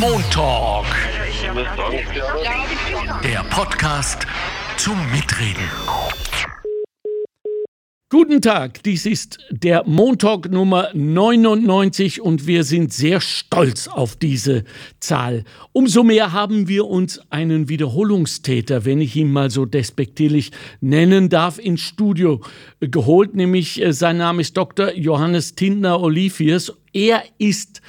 Montalk. Der Podcast zum Mitreden. Guten Tag, dies ist der Montalk Nummer 99 und wir sind sehr stolz auf diese Zahl. Umso mehr haben wir uns einen Wiederholungstäter, wenn ich ihn mal so despektierlich nennen darf, ins Studio geholt, nämlich äh, sein Name ist Dr. Johannes Tindner Oliviers. Er ist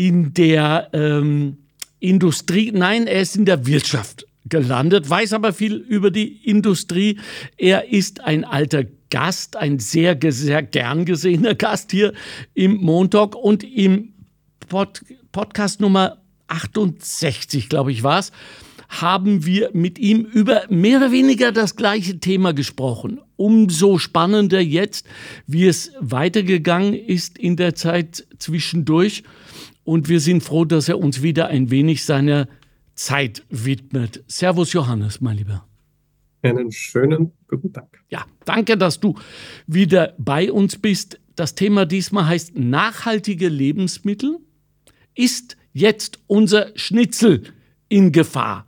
in der ähm, Industrie, nein, er ist in der Wirtschaft gelandet, weiß aber viel über die Industrie. Er ist ein alter Gast, ein sehr, sehr gern gesehener Gast hier im Montag und im Pod Podcast Nummer 68, glaube ich, war es, haben wir mit ihm über mehr oder weniger das gleiche Thema gesprochen. Umso spannender jetzt, wie es weitergegangen ist in der Zeit zwischendurch. Und wir sind froh, dass er uns wieder ein wenig seiner Zeit widmet. Servus Johannes, mein Lieber. Einen schönen guten Tag. Ja, danke, dass du wieder bei uns bist. Das Thema diesmal heißt nachhaltige Lebensmittel. Ist jetzt unser Schnitzel in Gefahr?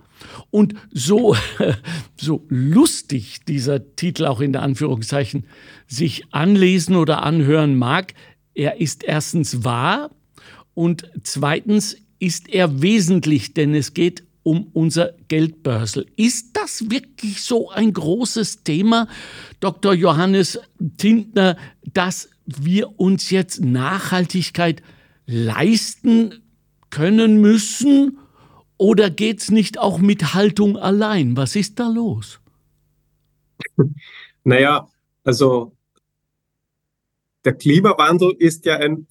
Und so, so lustig dieser Titel auch in der Anführungszeichen sich anlesen oder anhören mag, er ist erstens wahr und zweitens ist er wesentlich, denn es geht um unser Geldbörsel. Ist das wirklich so ein großes Thema, Dr. Johannes Tintner, dass wir uns jetzt Nachhaltigkeit leisten können müssen? Oder geht es nicht auch mit Haltung allein? Was ist da los? Naja, also der Klimawandel ist ja ein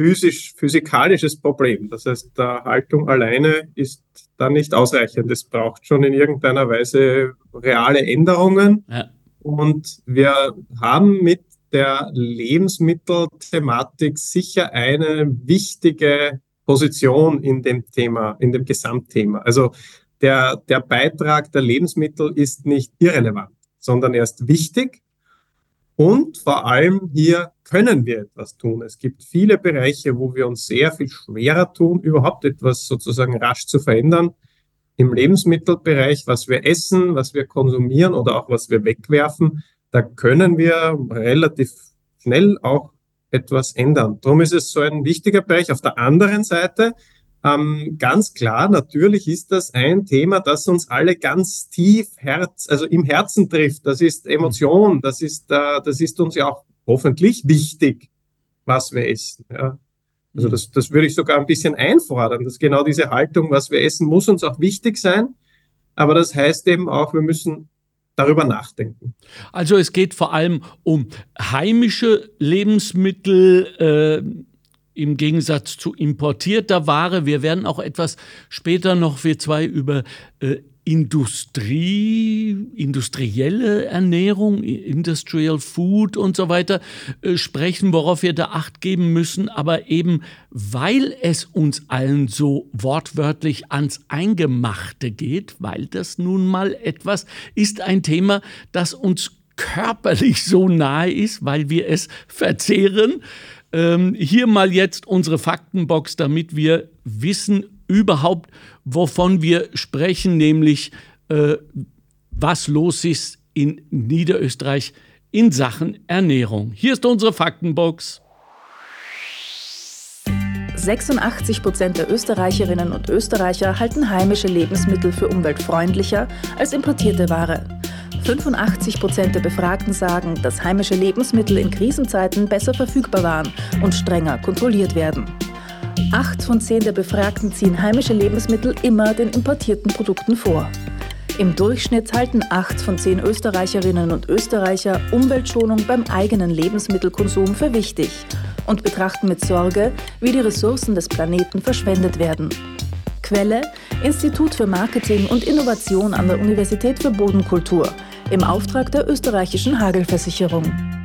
physisch, physikalisches Problem. Das heißt, der Haltung alleine ist da nicht ausreichend. Es braucht schon in irgendeiner Weise reale Änderungen. Ja. Und wir haben mit der Lebensmittelthematik sicher eine wichtige Position in dem Thema, in dem Gesamtthema. Also der, der Beitrag der Lebensmittel ist nicht irrelevant, sondern er ist wichtig. Und vor allem hier können wir etwas tun. Es gibt viele Bereiche, wo wir uns sehr viel schwerer tun, überhaupt etwas sozusagen rasch zu verändern. Im Lebensmittelbereich, was wir essen, was wir konsumieren oder auch was wir wegwerfen, da können wir relativ schnell auch etwas ändern. Darum ist es so ein wichtiger Bereich. Auf der anderen Seite ähm, ganz klar, natürlich ist das ein Thema, das uns alle ganz tief Herz, also im Herzen trifft. Das ist Emotion, das ist, äh, das ist uns ja auch hoffentlich wichtig, was wir essen. Ja. Also mhm. das, das würde ich sogar ein bisschen einfordern, dass genau diese Haltung, was wir essen, muss uns auch wichtig sein. Aber das heißt eben auch, wir müssen darüber nachdenken. Also es geht vor allem um heimische Lebensmittel äh, im Gegensatz zu importierter Ware. Wir werden auch etwas später noch, wir zwei, über äh, Industrie, industrielle Ernährung, Industrial Food und so weiter äh, sprechen, worauf wir da Acht geben müssen. Aber eben weil es uns allen so wortwörtlich ans Eingemachte geht, weil das nun mal etwas ist, ein Thema, das uns körperlich so nahe ist, weil wir es verzehren. Ähm, hier mal jetzt unsere Faktenbox, damit wir wissen überhaupt, wovon wir sprechen, nämlich äh, was los ist in Niederösterreich in Sachen Ernährung. Hier ist unsere Faktenbox. 86 Prozent der Österreicherinnen und Österreicher halten heimische Lebensmittel für umweltfreundlicher als importierte Ware. 85 Prozent der Befragten sagen, dass heimische Lebensmittel in Krisenzeiten besser verfügbar waren und strenger kontrolliert werden. Acht von zehn der Befragten ziehen heimische Lebensmittel immer den importierten Produkten vor. Im Durchschnitt halten acht von zehn Österreicherinnen und Österreicher Umweltschonung beim eigenen Lebensmittelkonsum für wichtig und betrachten mit Sorge, wie die Ressourcen des Planeten verschwendet werden. Quelle Institut für Marketing und Innovation an der Universität für Bodenkultur im Auftrag der österreichischen Hagelversicherung.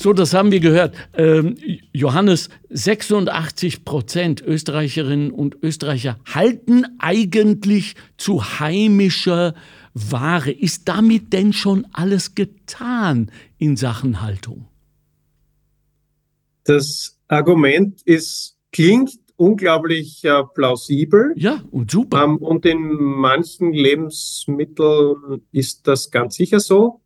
So, das haben wir gehört. Ähm, Johannes, 86 Prozent Österreicherinnen und Österreicher halten eigentlich zu heimischer Ware. Ist damit denn schon alles getan in Sachen Haltung? Das Argument ist, klingt unglaublich äh, plausibel. Ja, und super. Ähm, und in manchen Lebensmitteln ist das ganz sicher so,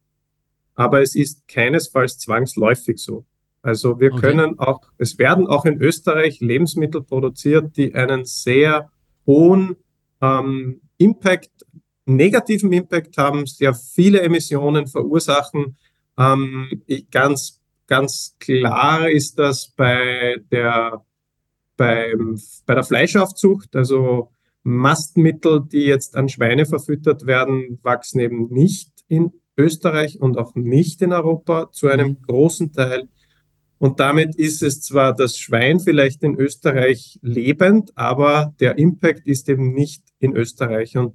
aber es ist keinesfalls zwangsläufig so. Also wir okay. können auch, es werden auch in Österreich Lebensmittel produziert, die einen sehr hohen ähm, Impact, negativen Impact haben, sehr viele Emissionen verursachen. Ähm, ganz, ganz klar ist das bei der, beim, bei der Fleischaufzucht, also Mastmittel, die jetzt an Schweine verfüttert werden, wachsen eben nicht in Österreich und auch nicht in Europa zu einem mhm. großen Teil. Und damit ist es zwar das Schwein vielleicht in Österreich lebend, aber der Impact ist eben nicht in Österreich. Und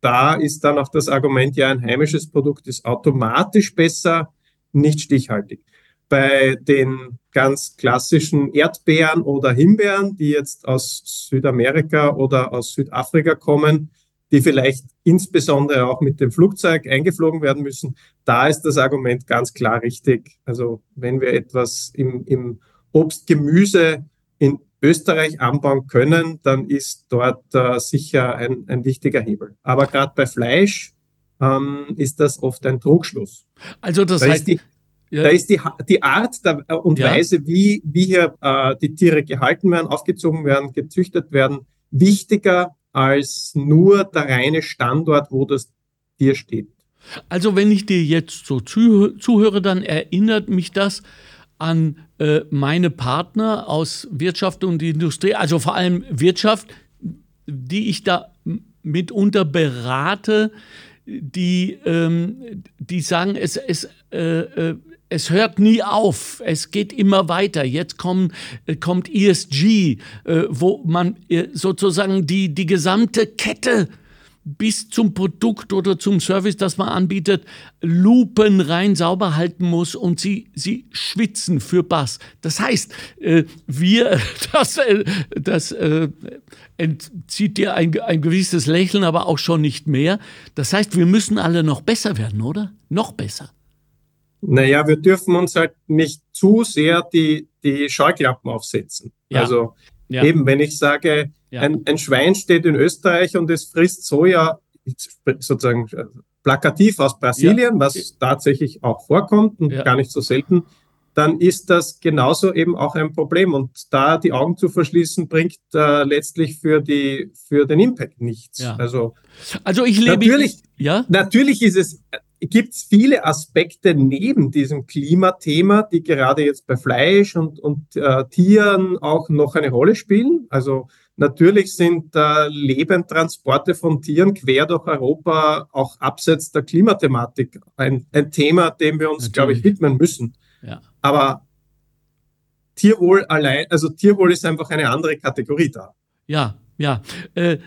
da ist dann auch das Argument, ja, ein heimisches Produkt ist automatisch besser, nicht stichhaltig. Bei den ganz klassischen Erdbeeren oder Himbeeren, die jetzt aus Südamerika oder aus Südafrika kommen, die vielleicht insbesondere auch mit dem Flugzeug eingeflogen werden müssen, da ist das Argument ganz klar richtig. Also wenn wir etwas im, im Obst, Gemüse in Österreich anbauen können, dann ist dort äh, sicher ein, ein wichtiger Hebel. Aber gerade bei Fleisch ähm, ist das oft ein Trugschluss. Also das da heißt, ist die, ja. da ist die, die Art der, äh, und ja. Weise, wie, wie hier äh, die Tiere gehalten werden, aufgezogen werden, gezüchtet werden, wichtiger als nur der reine Standort, wo das Tier steht. Also wenn ich dir jetzt so zuhöre, dann erinnert mich das an äh, meine Partner aus Wirtschaft und Industrie, also vor allem Wirtschaft, die ich da mitunter berate, die, ähm, die sagen, es, es, äh, äh, es hört nie auf, es geht immer weiter. Jetzt kommen, äh, kommt ESG, äh, wo man äh, sozusagen die, die gesamte Kette bis zum Produkt oder zum Service, das man anbietet, lupenrein sauber halten muss und sie, sie schwitzen für Bass. Das heißt, wir, das, das entzieht dir ein, ein gewisses Lächeln, aber auch schon nicht mehr. Das heißt, wir müssen alle noch besser werden, oder? Noch besser. Naja, wir dürfen uns halt nicht zu sehr die, die Scheuklappen aufsetzen. Ja. Also ja. eben, wenn ich sage, ja. ein, ein Schwein steht in Österreich und es frisst Soja, sozusagen äh, plakativ aus Brasilien, was tatsächlich auch vorkommt und gar nicht so selten, dann ist das genauso eben auch ein Problem. Und da die Augen zu verschließen, bringt äh, letztlich für, die, für den Impact nichts. Ja. Also, also ich lebe. Natürlich, ja? natürlich ist es, gibt es viele Aspekte neben diesem Klimathema, die gerade jetzt bei Fleisch und, und äh, Tieren auch noch eine Rolle spielen. Also natürlich sind äh, Lebendtransporte von Tieren quer durch Europa auch abseits der Klimathematik ein, ein Thema, dem wir uns, glaube ich, widmen müssen. Ja. Aber Tierwohl allein, also Tierwohl ist einfach eine andere Kategorie da. Ja, ja. Äh,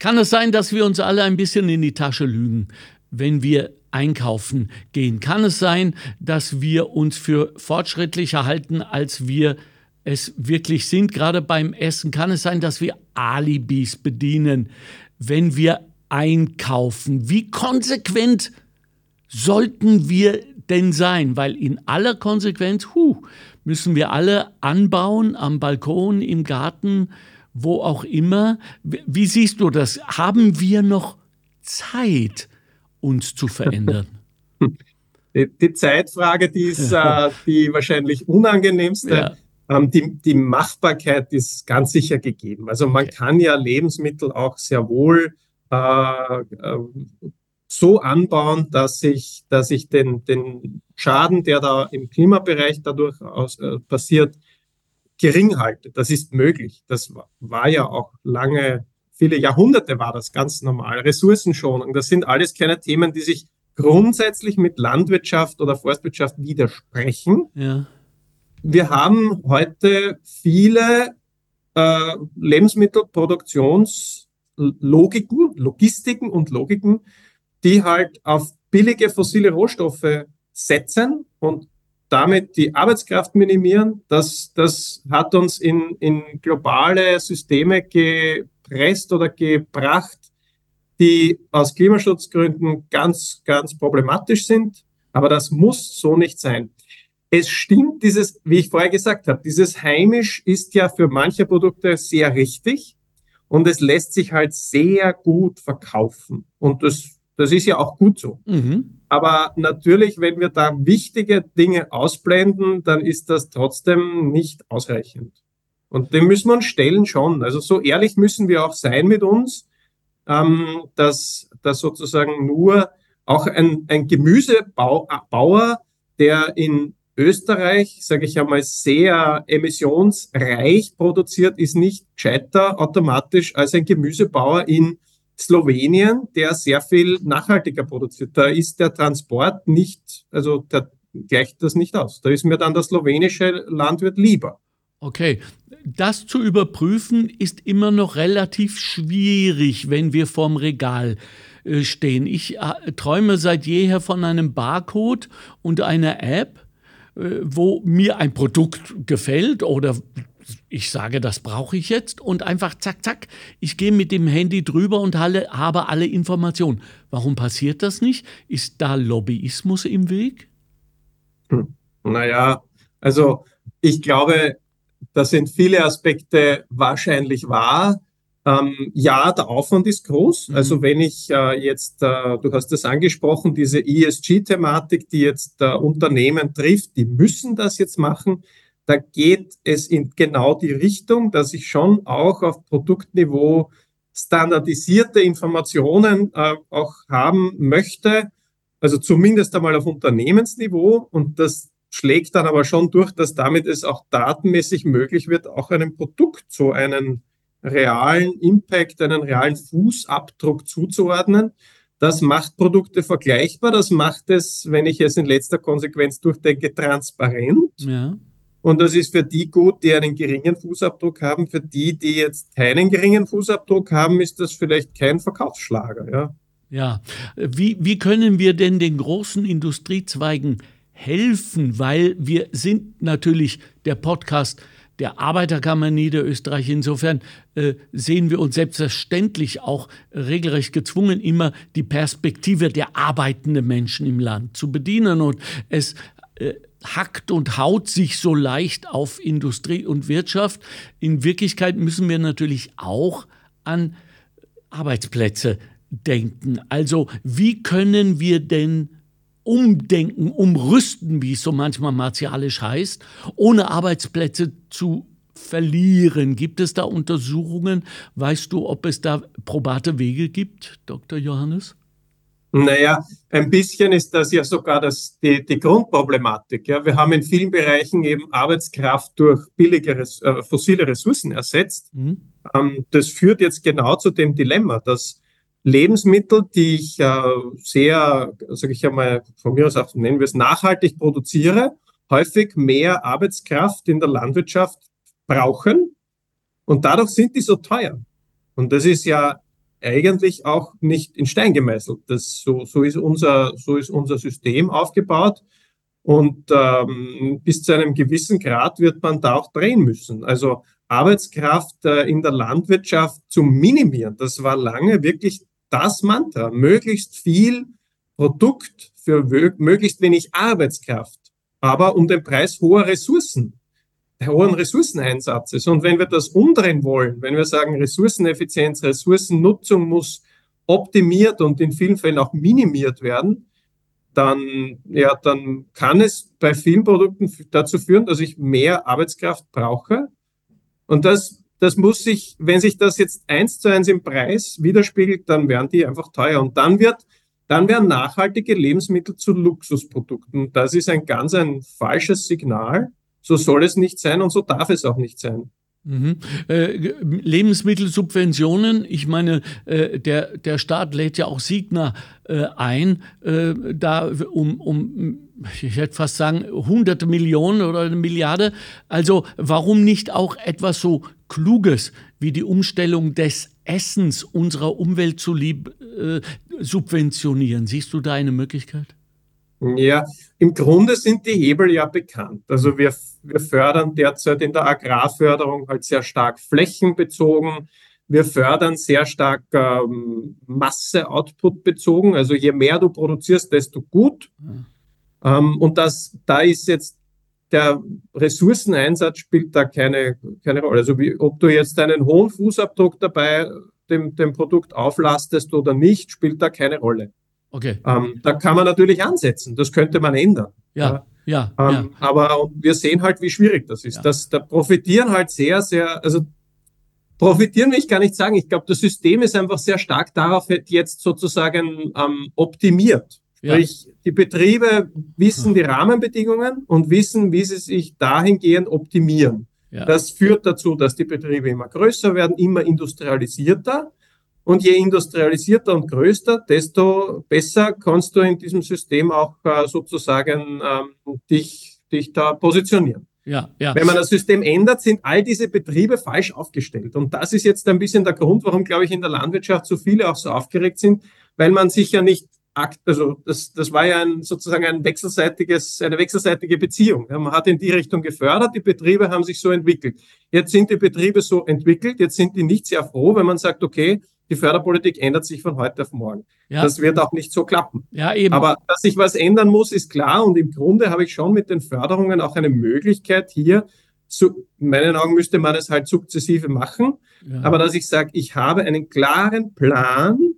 kann es sein, dass wir uns alle ein bisschen in die Tasche lügen, wenn wir einkaufen gehen? Kann es sein, dass wir uns für fortschrittlicher halten, als wir es wirklich sind? Gerade beim Essen kann es sein, dass wir Alibis bedienen, wenn wir einkaufen. Wie konsequent sollten wir denn sein? Weil in aller Konsequenz, huh, müssen wir alle anbauen, am Balkon, im Garten, wo auch immer. Wie siehst du das? Haben wir noch Zeit, uns zu verändern? Die, die Zeitfrage, die ist äh, die wahrscheinlich unangenehmste. Ja. Ähm, die, die Machbarkeit ist ganz sicher gegeben. Also man okay. kann ja Lebensmittel auch sehr wohl äh, äh, so anbauen, dass ich, dass ich den, den Schaden, der da im Klimabereich dadurch aus, äh, passiert, gering halte. Das ist möglich. Das war, war ja auch lange, viele Jahrhunderte war das ganz normal. Ressourcenschonung, das sind alles keine Themen, die sich grundsätzlich mit Landwirtschaft oder Forstwirtschaft widersprechen. Ja. Wir haben heute viele äh, Lebensmittelproduktionslogiken, Logistiken und Logiken, die halt auf billige fossile Rohstoffe setzen und damit die Arbeitskraft minimieren. Das, das hat uns in, in globale Systeme gepresst oder gebracht, die aus Klimaschutzgründen ganz, ganz problematisch sind. Aber das muss so nicht sein. es stimmt, dieses, wie ich vorher gesagt habe, dieses heimisch ist ja für manche Produkte sehr richtig und es lässt sich halt sehr gut verkaufen. Und das, das ist ja auch gut so. Mhm. Aber natürlich, wenn wir da wichtige Dinge ausblenden, dann ist das trotzdem nicht ausreichend. Und dem müssen wir uns stellen schon. Also so ehrlich müssen wir auch sein mit uns, ähm, dass, dass sozusagen nur auch ein, ein Gemüsebauer, der in Österreich, sage ich einmal, sehr emissionsreich produziert, ist nicht gescheiter automatisch als ein Gemüsebauer in Slowenien, der sehr viel nachhaltiger produziert. Da ist der Transport nicht, also der gleicht das nicht aus. Da ist mir dann der slowenische Landwirt lieber. Okay, das zu überprüfen ist immer noch relativ schwierig, wenn wir vorm Regal äh, stehen. Ich äh, träume seit jeher von einem Barcode und einer App, äh, wo mir ein Produkt gefällt oder ich sage, das brauche ich jetzt und einfach zack, zack, ich gehe mit dem Handy drüber und habe alle Informationen. Warum passiert das nicht? Ist da Lobbyismus im Weg? Hm. Naja, also ich glaube, da sind viele Aspekte wahrscheinlich wahr. Ähm, ja, der Aufwand ist groß. Mhm. Also wenn ich äh, jetzt, äh, du hast das angesprochen, diese ESG-Thematik, die jetzt äh, Unternehmen trifft, die müssen das jetzt machen. Da geht es in genau die Richtung, dass ich schon auch auf Produktniveau standardisierte Informationen äh, auch haben möchte. Also zumindest einmal auf Unternehmensniveau. Und das schlägt dann aber schon durch, dass damit es auch datenmäßig möglich wird, auch einem Produkt so einen realen Impact, einen realen Fußabdruck zuzuordnen. Das macht Produkte vergleichbar, das macht es, wenn ich es in letzter Konsequenz durchdenke, transparent. Ja. Und das ist für die gut, die einen geringen Fußabdruck haben. Für die, die jetzt keinen geringen Fußabdruck haben, ist das vielleicht kein Verkaufsschlager. Ja, ja. Wie, wie können wir denn den großen Industriezweigen helfen? Weil wir sind natürlich der Podcast der Arbeiterkammer Niederösterreich. Insofern äh, sehen wir uns selbstverständlich auch regelrecht gezwungen, immer die Perspektive der arbeitenden Menschen im Land zu bedienen. Und es äh, hackt und haut sich so leicht auf Industrie und Wirtschaft. In Wirklichkeit müssen wir natürlich auch an Arbeitsplätze denken. Also wie können wir denn umdenken, umrüsten, wie es so manchmal martialisch heißt, ohne Arbeitsplätze zu verlieren. Gibt es da Untersuchungen? Weißt du, ob es da probate Wege gibt, Dr. Johannes? Naja, ein bisschen ist das ja sogar das, die, die Grundproblematik. Ja. Wir haben in vielen Bereichen eben Arbeitskraft durch billige äh, fossile Ressourcen ersetzt. Mhm. Ähm, das führt jetzt genau zu dem Dilemma, dass Lebensmittel, die ich äh, sehr, sage ich einmal, von mir aus auch nennen wir es, nachhaltig produziere, häufig mehr Arbeitskraft in der Landwirtschaft brauchen und dadurch sind die so teuer. Und das ist ja eigentlich auch nicht in Stein gemeißelt. Das, so, so, ist unser, so ist unser System aufgebaut. Und ähm, bis zu einem gewissen Grad wird man da auch drehen müssen. Also Arbeitskraft äh, in der Landwirtschaft zu minimieren, das war lange wirklich das Mantra, möglichst viel Produkt für möglichst wenig Arbeitskraft, aber um den Preis hoher Ressourcen, hohen Ressourceneinsatzes. Und wenn wir das umdrehen wollen, wenn wir sagen, Ressourceneffizienz, Ressourcennutzung muss optimiert und in vielen Fällen auch minimiert werden, dann, ja, dann kann es bei vielen Produkten dazu führen, dass ich mehr Arbeitskraft brauche. Und das das muss sich, wenn sich das jetzt eins zu eins im Preis widerspiegelt, dann werden die einfach teuer. Und dann wird, dann werden nachhaltige Lebensmittel zu Luxusprodukten. Das ist ein ganz ein falsches Signal. So soll es nicht sein und so darf es auch nicht sein. Mhm. Äh, Lebensmittelsubventionen, ich meine, äh, der, der Staat lädt ja auch Signa äh, ein, äh, da um, um, ich hätte fast sagen, hunderte Millionen oder eine Milliarde. Also warum nicht auch etwas so Kluges wie die Umstellung des Essens unserer Umwelt zu lieb, äh, subventionieren? Siehst du da eine Möglichkeit? Ja, im Grunde sind die Hebel ja bekannt. Also wir, wir fördern derzeit in der Agrarförderung halt sehr stark flächenbezogen. Wir fördern sehr stark ähm, Masse-Output bezogen. Also je mehr du produzierst, desto gut. Mhm. Ähm, und das, da ist jetzt der Ressourceneinsatz spielt da keine, keine Rolle. Also wie, ob du jetzt einen hohen Fußabdruck dabei dem, dem Produkt auflastest oder nicht, spielt da keine Rolle. Okay. Ähm, da kann man natürlich ansetzen, das könnte man ändern. Ja, ja. Ähm, ja. Aber wir sehen halt, wie schwierig das ist. Ja. Das, da profitieren halt sehr, sehr, also profitieren will ich gar nicht sagen. Ich glaube, das System ist einfach sehr stark darauf jetzt sozusagen ähm, optimiert. Ja. Sprich, die Betriebe wissen die Rahmenbedingungen und wissen, wie sie sich dahingehend optimieren. Ja. Das führt dazu, dass die Betriebe immer größer werden, immer industrialisierter. Und je industrialisierter und größer, desto besser kannst du in diesem System auch äh, sozusagen ähm, dich, dich da positionieren. ja, ja. Wenn man das System ändert, sind all diese Betriebe falsch aufgestellt. Und das ist jetzt ein bisschen der Grund, warum, glaube ich, in der Landwirtschaft so viele auch so aufgeregt sind, weil man sich ja nicht also das, das war ja ein, sozusagen ein wechselseitiges, eine wechselseitige Beziehung. Man hat in die Richtung gefördert, die Betriebe haben sich so entwickelt. Jetzt sind die Betriebe so entwickelt, jetzt sind die nicht sehr froh, wenn man sagt, okay, die Förderpolitik ändert sich von heute auf morgen. Ja. Das wird auch nicht so klappen. ja, eben. Aber dass sich was ändern muss, ist klar. Und im Grunde habe ich schon mit den Förderungen auch eine Möglichkeit hier, zu, in meinen Augen müsste man es halt sukzessive machen. ja. Aber dass ich sage, ich habe einen klaren Plan,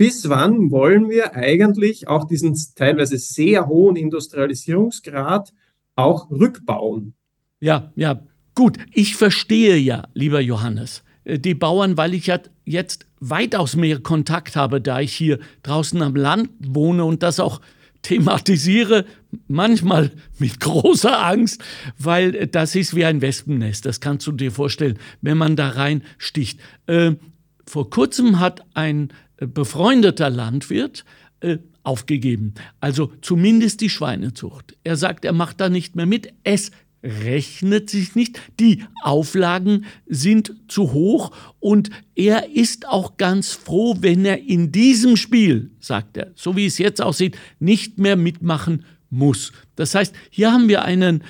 bis wann wollen wir eigentlich auch diesen teilweise sehr hohen Industrialisierungsgrad auch rückbauen. Ja, ja, gut. Ich verstehe ja, lieber Johannes, äh, die Bauern, weil ich ja jetzt weitaus mehr Kontakt habe, da ich hier draußen am Land wohne und das auch thematisiere, manchmal mit großer Angst, weil äh, das ist wie ein Wespennest. Das kannst du dir vorstellen, wenn man da reinsticht. Äh, vor kurzem hat ein befreundeter Landwirt äh, aufgegeben. Also zumindest die Schweinezucht. Er sagt, er macht da nicht mehr mit. Es rechnet sich nicht. Die Auflagen sind zu hoch und er ist auch ganz froh, wenn er in diesem Spiel, sagt er, so wie es jetzt aussieht, nicht mehr mitmachen muss. Das heißt, hier haben wir einen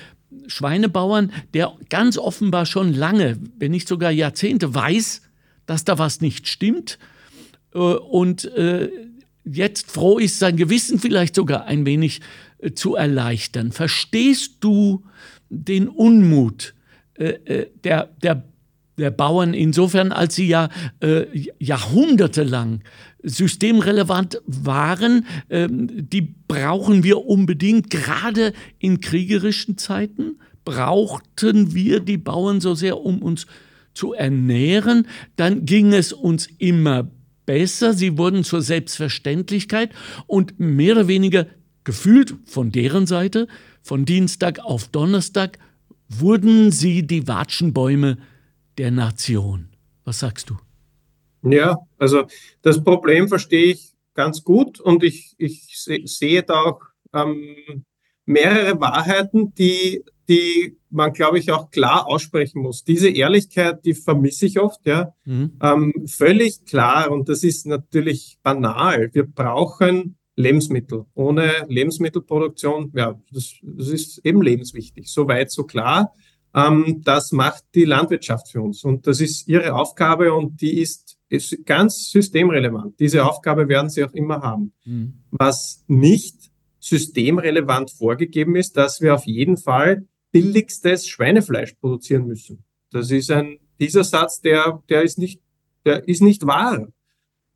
Schweinebauern, der ganz offenbar schon lange, wenn nicht sogar Jahrzehnte weiß, dass da was nicht stimmt und äh, jetzt froh ist, sein Gewissen vielleicht sogar ein wenig äh, zu erleichtern. Verstehst du den Unmut äh, äh, der, der, der Bauern insofern, als sie ja äh, jahrhundertelang systemrelevant waren? Ähm, die brauchen wir unbedingt, gerade in kriegerischen Zeiten. Brauchten wir die Bauern so sehr, um uns zu ernähren? Dann ging es uns immer besser, sie wurden zur Selbstverständlichkeit und mehr oder weniger gefühlt von deren Seite, von Dienstag auf Donnerstag, wurden sie die Watschenbäume der Nation. Was sagst du? Ja, also das Problem verstehe ich ganz gut und ich, ich se sehe da auch ähm, mehrere Wahrheiten, die, die man, glaube ich, auch klar aussprechen muss. Diese Ehrlichkeit, die vermisse ich oft, ja. Mhm. Ähm, völlig klar und das ist natürlich banal. Wir brauchen Lebensmittel. Ohne Lebensmittelproduktion, ja, das, das ist eben lebenswichtig. So weit, so klar. Ähm, das macht die Landwirtschaft für uns und das ist ihre Aufgabe und die ist, ist ganz systemrelevant. Diese Aufgabe werden sie auch immer haben. Mhm. Was nicht systemrelevant vorgegeben ist, dass wir auf jeden Fall billigstes Schweinefleisch produzieren müssen. Das ist ein, dieser Satz, der, der ist nicht, der ist nicht wahr.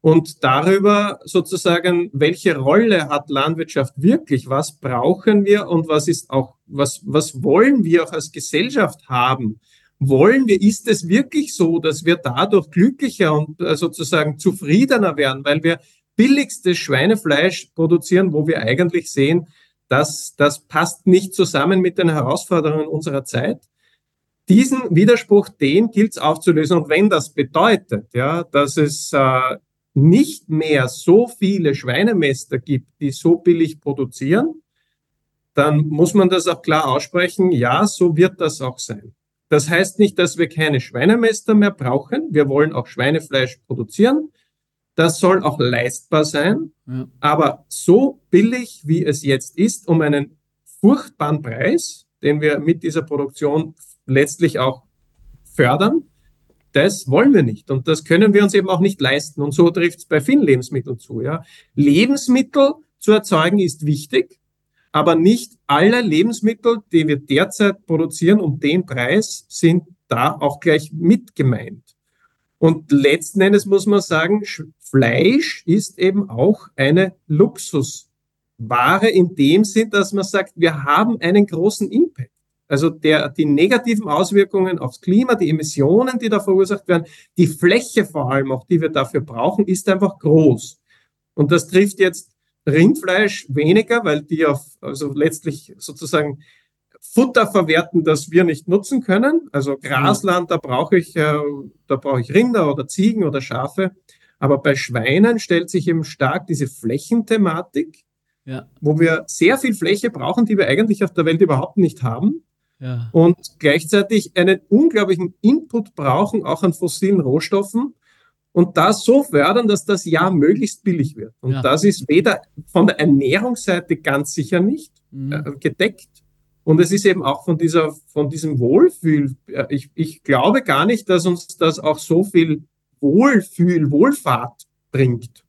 Und darüber sozusagen, welche Rolle hat Landwirtschaft wirklich? Was brauchen wir und was ist auch, was, was wollen wir auch als Gesellschaft haben? Wollen wir, ist es wirklich so, dass wir dadurch glücklicher und äh, sozusagen zufriedener werden, weil wir billigstes Schweinefleisch produzieren, wo wir eigentlich sehen, dass das passt nicht zusammen mit den Herausforderungen unserer Zeit? Diesen Widerspruch, den gilt es aufzulösen. Und wenn das bedeutet, ja, dass es äh, nicht mehr so viele Schweinemester gibt, die so billig produzieren, dann muss man das auch klar aussprechen. Ja, so wird das auch sein. Das heißt nicht, dass wir keine Schweinemester mehr brauchen. Wir wollen auch Schweinefleisch produzieren. Das soll auch leistbar sein. Ja. Aber so billig, wie es jetzt ist, um einen furchtbaren Preis, den wir mit dieser Produktion letztlich auch fördern, das wollen wir nicht. Und das können wir uns eben auch nicht leisten. Und so trifft es bei vielen Lebensmitteln zu. Ja. Lebensmittel zu erzeugen ist wichtig, aber nicht alle Lebensmittel, die wir derzeit produzieren um den Preis, sind da auch gleich mit gemeint. Und letzten Endes muss man sagen, Fleisch ist eben auch eine Luxusware in dem Sinn, dass man sagt, wir haben einen großen Impact. Also der, die negativen Auswirkungen aufs Klima, die Emissionen, die da verursacht werden, die Fläche vor allem auch, die wir dafür brauchen, ist einfach groß. Und das trifft jetzt Rindfleisch weniger, weil die auf, also letztlich sozusagen Futter verwerten, das wir nicht nutzen können. Also Grasland, da brauche ich, äh, da brauche ich Rinder oder Ziegen oder Schafe. Aber bei Schweinen stellt sich eben stark diese Flächenthematik, ja. wo wir sehr viel Fläche brauchen, die wir eigentlich auf der Welt überhaupt nicht haben. Ja. Und gleichzeitig einen unglaublichen Input brauchen, auch an fossilen Rohstoffen. Und das so fördern, dass das ja möglichst billig wird. Und ja. das ist weder von der Ernährungsseite ganz sicher nicht mhm. äh, gedeckt. Und es ist eben auch von dieser, von diesem Wohlfühl. Äh, ich, ich glaube gar nicht, dass uns das auch so viel Wohlfühl, Wohlfahrt bringt.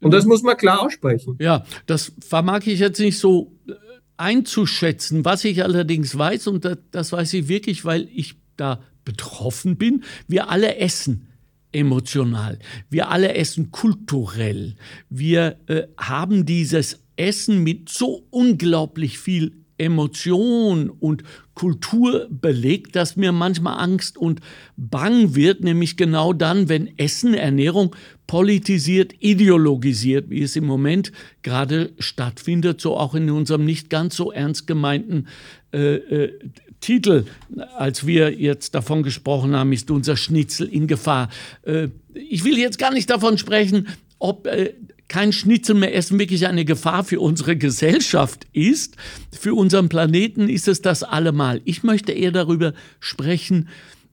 Und das muss man klar aussprechen. Ja, das vermag ich jetzt nicht so äh, einzuschätzen. Was ich allerdings weiß, und das weiß ich wirklich, weil ich da betroffen bin, wir alle essen emotional, wir alle essen kulturell, wir äh, haben dieses Essen mit so unglaublich viel Emotion und Kultur belegt, dass mir manchmal Angst und Bang wird, nämlich genau dann, wenn Essen, Ernährung politisiert, ideologisiert, wie es im Moment gerade stattfindet, so auch in unserem nicht ganz so ernst gemeinten äh, äh, Titel, als wir jetzt davon gesprochen haben, ist unser Schnitzel in Gefahr. Äh, ich will jetzt gar nicht davon sprechen, ob äh, kein Schnitzel mehr essen wirklich eine Gefahr für unsere Gesellschaft ist. Für unseren Planeten ist es das allemal. Ich möchte eher darüber sprechen,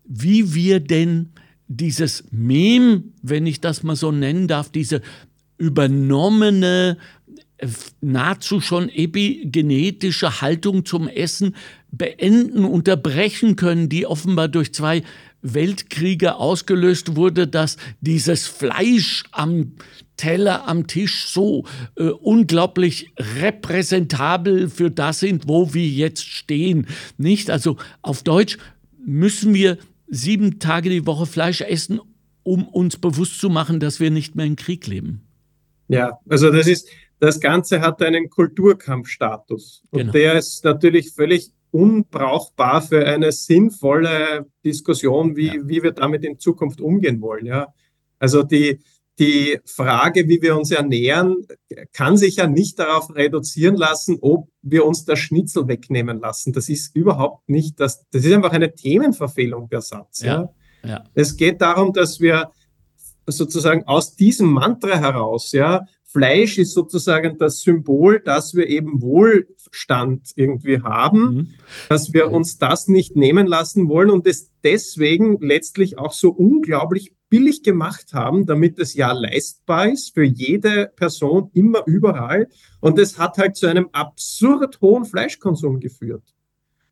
wie wir denn dieses Mem, wenn ich das mal so nennen darf, diese übernommene, nahezu schon epigenetische Haltung zum Essen beenden, unterbrechen können, die offenbar durch zwei Weltkriege ausgelöst wurde, dass dieses Fleisch am Teller am Tisch so äh, unglaublich repräsentabel für das sind, wo wir jetzt stehen. Nicht? Also auf Deutsch müssen wir sieben Tage die Woche Fleisch essen, um uns bewusst zu machen, dass wir nicht mehr im Krieg leben. Ja, also das ist, das Ganze hat einen Kulturkampfstatus. Und genau. der ist natürlich völlig unbrauchbar für eine sinnvolle Diskussion, wie, ja. wie wir damit in Zukunft umgehen wollen. Ja. Also die, die Frage, wie wir uns ernähren, kann sich ja nicht darauf reduzieren lassen, ob wir uns das Schnitzel wegnehmen lassen. Das ist überhaupt nicht, das, das ist einfach eine Themenverfehlung, der Satz. Ja. ja. ja. Es geht darum, dass wir sozusagen aus diesem Mantra heraus, ja, Fleisch ist sozusagen das Symbol, dass wir eben Wohlstand irgendwie haben, mhm. dass wir uns das nicht nehmen lassen wollen und es deswegen letztlich auch so unglaublich billig gemacht haben, damit es ja leistbar ist für jede Person immer überall. Und es hat halt zu einem absurd hohen Fleischkonsum geführt.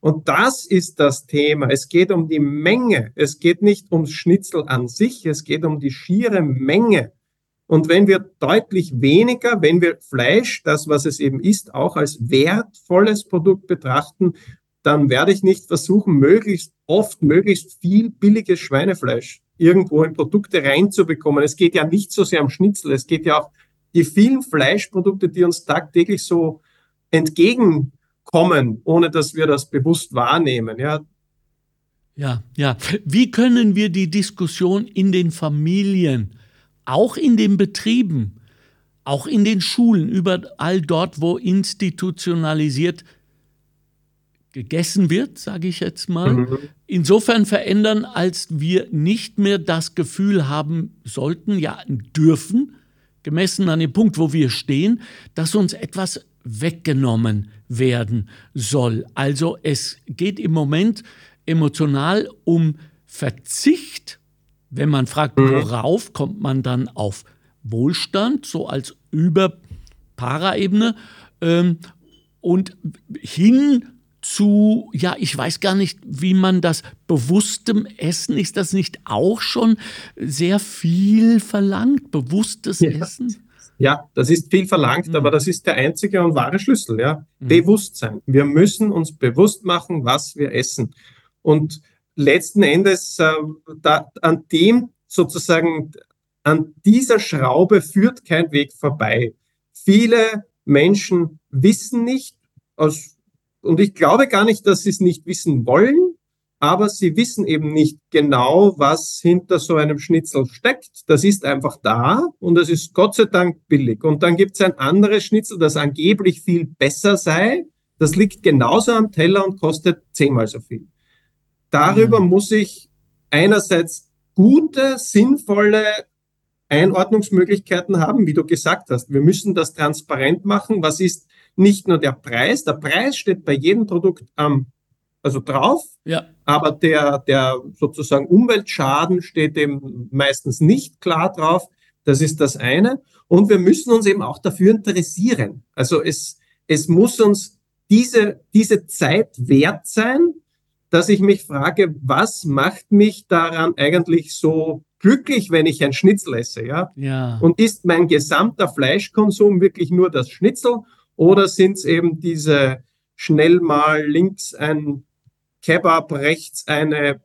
Und das ist das Thema. Es geht um die Menge. Es geht nicht ums Schnitzel an sich. Es geht um die schiere Menge. Und wenn wir deutlich weniger, wenn wir Fleisch, das was es eben ist, auch als wertvolles Produkt betrachten, dann werde ich nicht versuchen, möglichst oft, möglichst viel billiges Schweinefleisch irgendwo in Produkte reinzubekommen. Es geht ja nicht so sehr am Schnitzel, es geht ja auch die vielen Fleischprodukte, die uns tagtäglich so entgegenkommen, ohne dass wir das bewusst wahrnehmen. Ja, ja, ja. Wie können wir die Diskussion in den Familien, auch in den Betrieben, auch in den Schulen, überall dort, wo institutionalisiert gegessen wird, sage ich jetzt mal, mhm. insofern verändern, als wir nicht mehr das Gefühl haben sollten, ja dürfen, gemessen an dem Punkt, wo wir stehen, dass uns etwas weggenommen werden soll. Also es geht im Moment emotional um Verzicht. Wenn man fragt, mhm. worauf, kommt man dann auf Wohlstand, so als Über-Para-Ebene ähm, und hin zu, ja, ich weiß gar nicht, wie man das bewusstem Essen, ist das nicht auch schon sehr viel verlangt, bewusstes ja. Essen? Ja, das ist viel verlangt, mhm. aber das ist der einzige und wahre Schlüssel, ja. Mhm. Bewusstsein. Wir müssen uns bewusst machen, was wir essen. Und letzten Endes, äh, da, an dem sozusagen, an dieser Schraube führt kein Weg vorbei. Viele Menschen wissen nicht, aus, und ich glaube gar nicht, dass sie es nicht wissen wollen, aber sie wissen eben nicht genau, was hinter so einem Schnitzel steckt. Das ist einfach da und es ist Gott sei Dank billig. Und dann gibt es ein anderes Schnitzel, das angeblich viel besser sei. Das liegt genauso am Teller und kostet zehnmal so viel. Darüber mhm. muss ich einerseits gute, sinnvolle Einordnungsmöglichkeiten haben, wie du gesagt hast. Wir müssen das transparent machen. Was ist nicht nur der Preis? Der Preis steht bei jedem Produkt am also drauf. Ja. Aber der, der sozusagen Umweltschaden steht eben meistens nicht klar drauf. Das ist das eine. Und wir müssen uns eben auch dafür interessieren. Also es, es muss uns diese, diese Zeit wert sein, dass ich mich frage, was macht mich daran eigentlich so glücklich, wenn ich ein Schnitzel esse, ja? ja. Und ist mein gesamter Fleischkonsum wirklich nur das Schnitzel oder sind es eben diese schnell mal links ein Kebab, rechts eine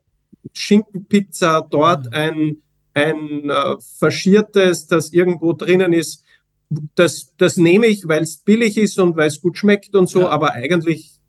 Schinkenpizza, dort ein, ein äh, faschiertes, das irgendwo drinnen ist. Das, das nehme ich, weil es billig ist und weil es gut schmeckt und so, ja. aber eigentlich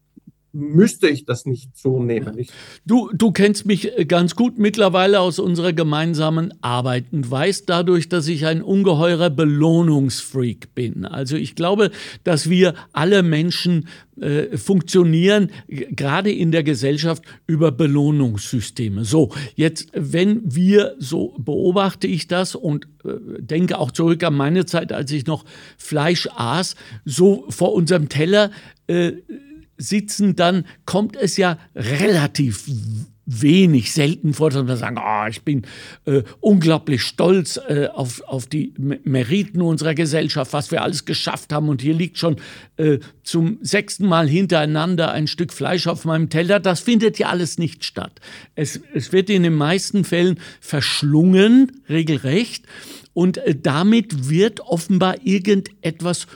müsste ich das nicht so nehmen. Ich du, du kennst mich äh, ganz gut mittlerweile aus unserer gemeinsamen Arbeit und weißt dadurch, dass ich ein ungeheurer Belohnungsfreak bin. Also ich glaube, dass wir alle Menschen äh, funktionieren, gerade in der Gesellschaft, über Belohnungssysteme. So, jetzt, wenn wir, so beobachte ich das und äh, denke auch zurück an meine Zeit, als ich noch Fleisch aß, so vor unserem Teller, äh, sitzen, dann kommt es ja relativ wenig, selten vor, dass wir sagen, oh, ich bin äh, unglaublich stolz äh, auf, auf die Meriten unserer Gesellschaft, was wir alles geschafft haben. Und hier liegt schon äh, zum sechsten Mal hintereinander ein Stück Fleisch auf meinem Teller. Das findet ja alles nicht statt. Es, es wird in den meisten Fällen verschlungen, regelrecht. Und äh, damit wird offenbar irgendetwas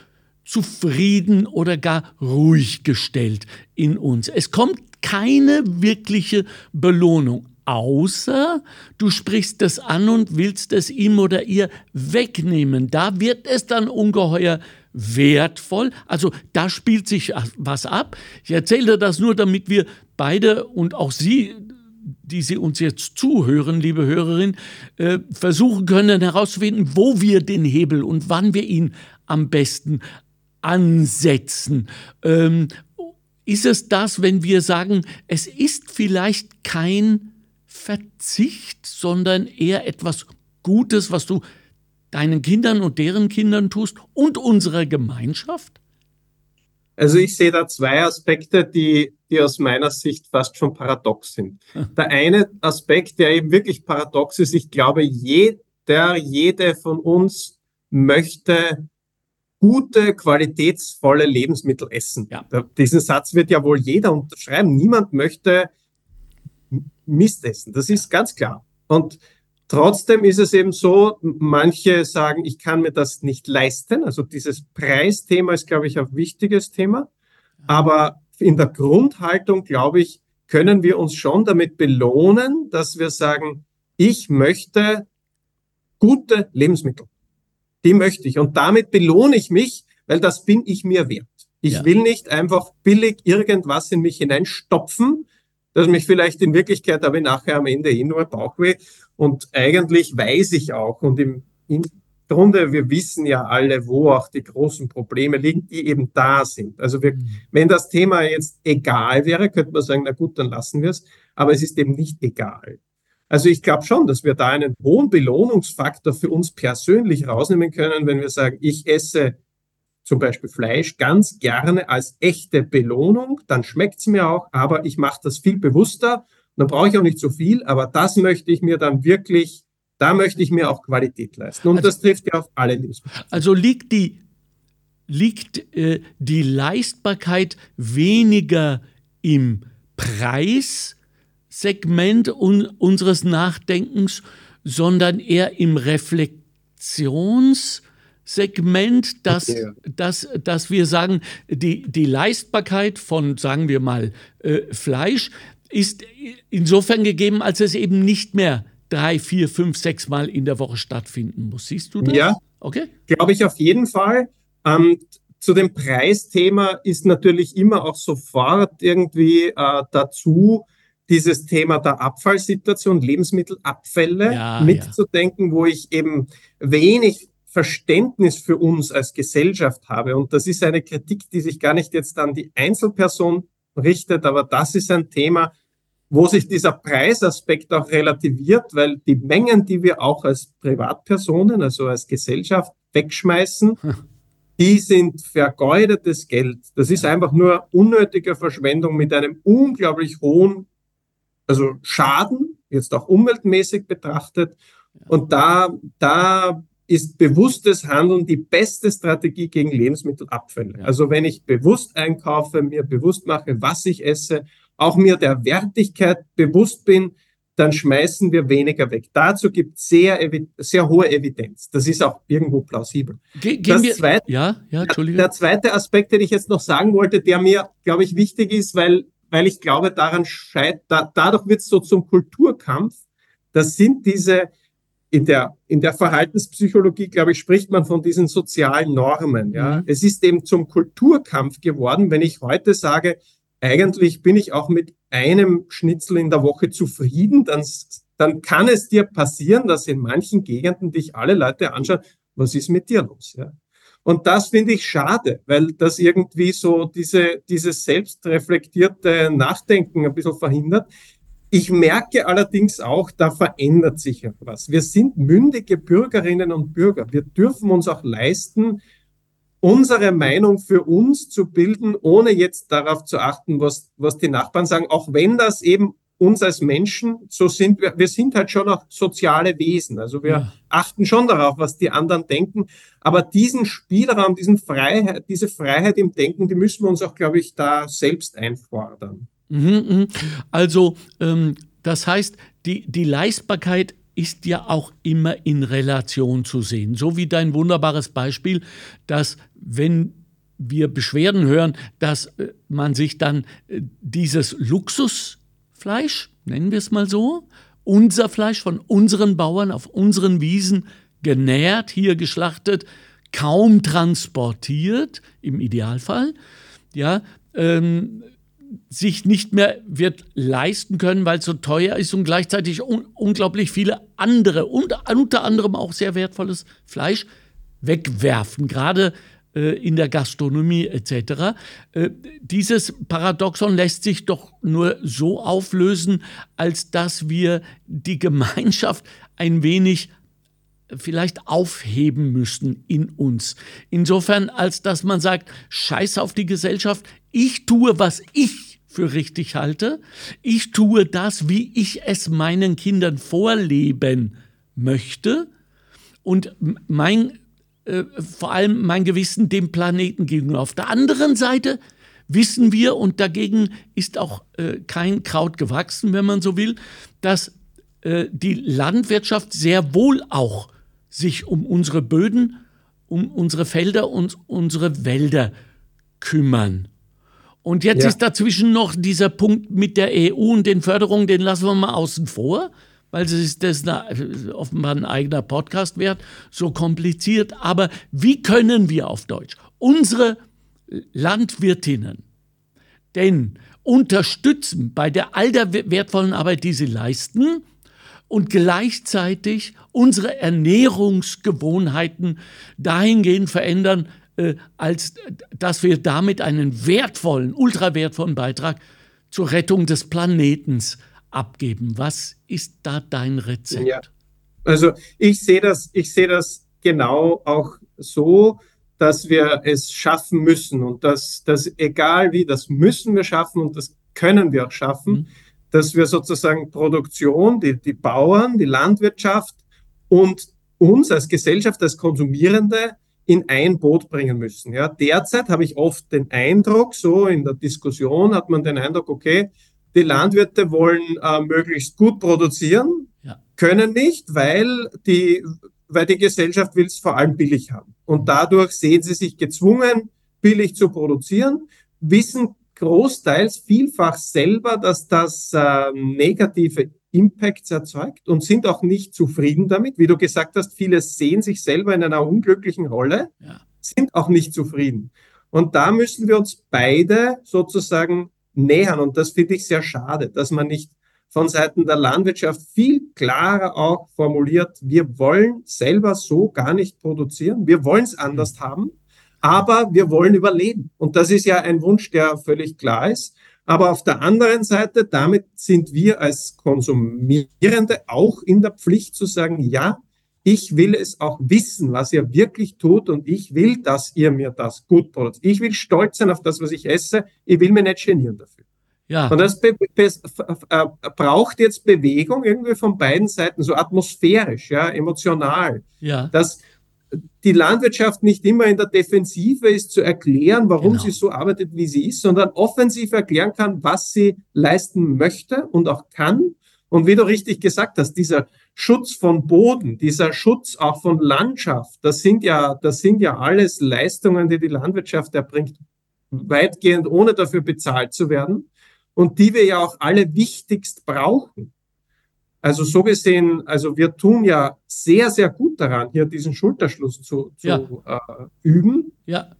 zufrieden oder gar ruhig gestellt in uns. Es kommt keine wirkliche Belohnung, außer du sprichst es an und willst es ihm oder ihr wegnehmen. Da wird es dann ungeheuer wertvoll. Also da spielt sich was ab. Ich erzähle das nur, damit wir beide und auch Sie die Sie uns jetzt zuhören, liebe Hörerin, äh, versuchen können herauszufinden, wo wir den Hebel und wann wir ihn am besten ansetzen? Ähm, ist es das, wenn wir sagen, es ist vielleicht kein Verzicht, sondern eher etwas Gutes, was du deinen Kindern und deren Kindern tust und unserer Gemeinschaft? Also ich sehe da zwei Aspekte, die, die aus meiner Sicht fast schon paradox sind. Der eine Aspekt, der eben wirklich paradox ist, ich glaube, jeder, jede von uns möchte gute, qualitätsvolle Lebensmittel essen. Ja. Diesen Satz wird ja wohl jeder unterschreiben. Niemand möchte Mist essen. Das ist ganz klar. Und trotzdem ist es eben so, manche sagen, ich kann mir das nicht leisten. Also dieses Preisthema ist, glaube ich, ein wichtiges Thema. Aber in der Grundhaltung, glaube ich, können wir uns schon damit belohnen, dass wir sagen, ich möchte gute Lebensmittel die möchte ich. Und damit belohne ich mich, weil das bin ich mir wert. Ich ja. will nicht einfach billig irgendwas in mich hineinstopfen, das mich vielleicht in Wirklichkeit ich nachher am Ende eh nur Bauchweh. Und eigentlich weiß ich auch, und im, im Grunde, wir wissen ja alle, wo auch die großen Probleme liegen, die eben da sind. Also wir, mhm. wenn das Thema jetzt egal wäre, könnte man sagen, na gut, dann lassen wir es. Aber es ist eben nicht egal. Also ich glaube schon, dass wir da einen hohen Belohnungsfaktor für uns persönlich rausnehmen können, wenn wir sagen, ich esse zum Beispiel Fleisch ganz gerne als echte Belohnung, dann schmeckt es mir auch, aber ich mache das viel bewusster. Dann brauche ich auch nicht so viel, aber das möchte ich mir dann wirklich, da möchte ich mir auch Qualität leisten. Und also, das trifft ja auf alle Lebensmittel. Also liegt die, liegt äh, die Leistbarkeit weniger im Preis, Segment un unseres Nachdenkens, sondern eher im Reflexionsmoment Segment, dass, ja. dass, dass wir sagen, die, die Leistbarkeit von, sagen wir mal, äh, Fleisch ist insofern gegeben, als es eben nicht mehr drei, vier, fünf, sechs Mal in der Woche stattfinden muss. Siehst du das? Ja, okay. Glaube ich auf jeden Fall. Ähm, zu dem Preisthema ist natürlich immer auch sofort irgendwie äh, dazu dieses Thema der Abfallsituation, Lebensmittelabfälle ja, mitzudenken, ja. wo ich eben wenig Verständnis für uns als Gesellschaft habe. Und das ist eine Kritik, die sich gar nicht jetzt an die Einzelperson richtet, aber das ist ein Thema, wo sich dieser Preisaspekt auch relativiert, weil die Mengen, die wir auch als Privatpersonen, also als Gesellschaft wegschmeißen, die sind vergeudetes Geld. Das ist einfach nur unnötige Verschwendung mit einem unglaublich hohen, also Schaden, jetzt auch umweltmäßig betrachtet. Und da, da ist bewusstes Handeln die beste Strategie gegen Lebensmittelabfälle. Also wenn ich bewusst einkaufe, mir bewusst mache, was ich esse, auch mir der Wertigkeit bewusst bin, dann schmeißen wir weniger weg. Dazu gibt es sehr, sehr hohe Evidenz. Das ist auch irgendwo plausibel. Ge das wir, zweite, ja, ja, Entschuldigung. Der zweite Aspekt, den ich jetzt noch sagen wollte, der mir, glaube ich, wichtig ist, weil, weil ich glaube, daran scheit, da, dadurch wird es so zum Kulturkampf. Das sind diese, in der, in der Verhaltenspsychologie, glaube ich, spricht man von diesen sozialen Normen. Ja. Mhm. Es ist eben zum Kulturkampf geworden, wenn ich heute sage, eigentlich bin ich auch mit einem Schnitzel in der Woche zufrieden, dann, dann kann es dir passieren, dass in manchen Gegenden dich alle Leute anschauen, was ist mit dir los? Ja? Und das finde ich schade, weil das irgendwie so diese, dieses selbstreflektierte Nachdenken ein bisschen verhindert. Ich merke allerdings auch, da verändert sich etwas. Wir sind mündige Bürgerinnen und Bürger. Wir dürfen uns auch leisten, unsere Meinung für uns zu bilden, ohne jetzt darauf zu achten, was, was die Nachbarn sagen, auch wenn das eben uns als Menschen, so sind wir, wir sind halt schon auch soziale Wesen. Also wir ja. achten schon darauf, was die anderen denken. Aber diesen Spielraum, diesen Freiheit, diese Freiheit im Denken, die müssen wir uns auch, glaube ich, da selbst einfordern. Mhm, mhm. Also, ähm, das heißt, die, die Leistbarkeit ist ja auch immer in Relation zu sehen. So wie dein wunderbares Beispiel, dass wenn wir Beschwerden hören, dass äh, man sich dann äh, dieses Luxusfleisch, nennen wir es mal so, unser Fleisch von unseren Bauern auf unseren Wiesen genährt, hier geschlachtet, kaum transportiert, im Idealfall, ja, ähm, sich nicht mehr wird leisten können, weil es so teuer ist und gleichzeitig un unglaublich viele andere und unter anderem auch sehr wertvolles Fleisch wegwerfen, gerade in der Gastronomie etc. Äh, dieses Paradoxon lässt sich doch nur so auflösen, als dass wir die Gemeinschaft ein wenig vielleicht aufheben müssen in uns. Insofern, als dass man sagt, scheiß auf die Gesellschaft, ich tue, was ich für richtig halte, ich tue das, wie ich es meinen Kindern vorleben möchte und mein, äh, vor allem mein Gewissen dem Planeten gegenüber. Auf der anderen Seite wissen wir, und dagegen ist auch äh, kein Kraut gewachsen, wenn man so will, dass äh, die Landwirtschaft sehr wohl auch sich um unsere Böden, um unsere Felder und unsere Wälder kümmern. Und jetzt ja. ist dazwischen noch dieser Punkt mit der EU und den Förderungen, den lassen wir mal außen vor, weil es ist das offenbar ein eigener Podcast wert, so kompliziert. Aber wie können wir auf Deutsch unsere Landwirtinnen denn unterstützen bei der all der wertvollen Arbeit, die sie leisten, und gleichzeitig unsere Ernährungsgewohnheiten dahingehend verändern, äh, als dass wir damit einen wertvollen, ultra wertvollen Beitrag zur Rettung des Planetens abgeben. Was ist da dein Rezept? Ja. Also ich sehe das, ich sehe das genau auch so, dass wir es schaffen müssen und dass, dass egal wie, das müssen wir schaffen und das können wir auch schaffen. Mhm dass wir sozusagen Produktion, die, die Bauern, die Landwirtschaft und uns als Gesellschaft, als Konsumierende in ein Boot bringen müssen. Ja, derzeit habe ich oft den Eindruck, so in der Diskussion hat man den Eindruck, okay, die Landwirte wollen äh, möglichst gut produzieren, ja. können nicht, weil die weil die Gesellschaft will es vor allem billig haben. Und dadurch sehen sie sich gezwungen, billig zu produzieren, wissen großteils vielfach selber, dass das äh, negative Impacts erzeugt und sind auch nicht zufrieden damit. Wie du gesagt hast, viele sehen sich selber in einer unglücklichen Rolle, ja. sind auch nicht zufrieden. Und da müssen wir uns beide sozusagen nähern. Und das finde ich sehr schade, dass man nicht von Seiten der Landwirtschaft viel klarer auch formuliert, wir wollen selber so gar nicht produzieren, wir wollen es anders mhm. haben, aber wir wollen überleben. Und das ist ja ein Wunsch, der völlig klar ist. Aber auf der anderen Seite, damit sind wir als Konsumierende auch in der Pflicht zu sagen, ja, ich will es auch wissen, was ihr wirklich tut und ich will, dass ihr mir das gut produziert. Ich will stolz sein auf das, was ich esse. Ich will mir nicht genieren dafür. Ja. Und das äh, braucht jetzt Bewegung irgendwie von beiden Seiten, so atmosphärisch, ja, emotional. Ja. Dass die Landwirtschaft nicht immer in der Defensive ist, zu erklären, warum genau. sie so arbeitet, wie sie ist, sondern offensiv erklären kann, was sie leisten möchte und auch kann. Und wie du richtig gesagt hast, dieser Schutz von Boden, dieser Schutz auch von Landschaft, das sind ja, das sind ja alles Leistungen, die die Landwirtschaft erbringt, weitgehend ohne dafür bezahlt zu werden und die wir ja auch alle wichtigst brauchen. Also so gesehen, also wir tun ja sehr, sehr gut daran, hier diesen Schulterschluss zu, zu ja. äh, üben. Ja.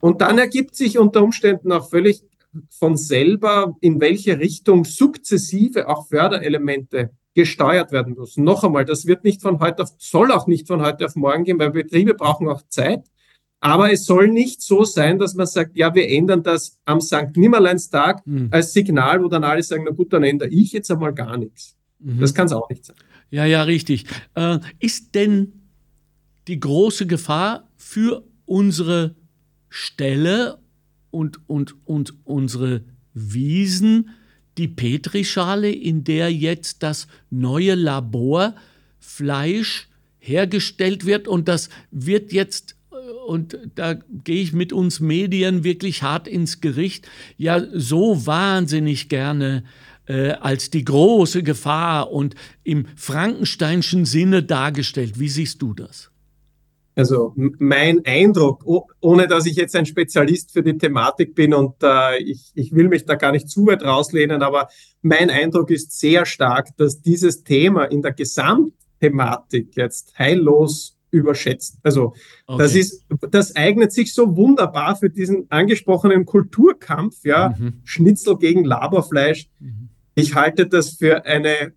Und dann ergibt sich unter Umständen auch völlig von selber, in welche Richtung sukzessive auch Förderelemente gesteuert werden müssen. Noch einmal, das wird nicht von heute auf, soll auch nicht von heute auf morgen gehen, weil Betriebe brauchen auch Zeit. Aber es soll nicht so sein, dass man sagt, ja, wir ändern das am St. Nimmerleinstag mhm. als Signal, wo dann alle sagen, na gut, dann ändere ich jetzt einmal gar nichts. Mhm. Das kann es auch nicht sein. Ja, ja, richtig. Äh, ist denn die große Gefahr für unsere Ställe und, und, und unsere Wiesen, die Petrischale, in der jetzt das neue Laborfleisch hergestellt wird und das wird jetzt äh, und da gehe ich mit uns Medien wirklich hart ins Gericht, ja so wahnsinnig gerne äh, als die große Gefahr und im Frankensteinschen Sinne dargestellt. Wie siehst du das? Also mein Eindruck, ohne dass ich jetzt ein Spezialist für die Thematik bin und äh, ich, ich will mich da gar nicht zu weit rauslehnen, aber mein Eindruck ist sehr stark, dass dieses Thema in der Gesamtthematik jetzt heillos überschätzt. Also okay. das ist, das eignet sich so wunderbar für diesen angesprochenen Kulturkampf, ja, mhm. Schnitzel gegen Laberfleisch. Mhm. Ich halte das für eine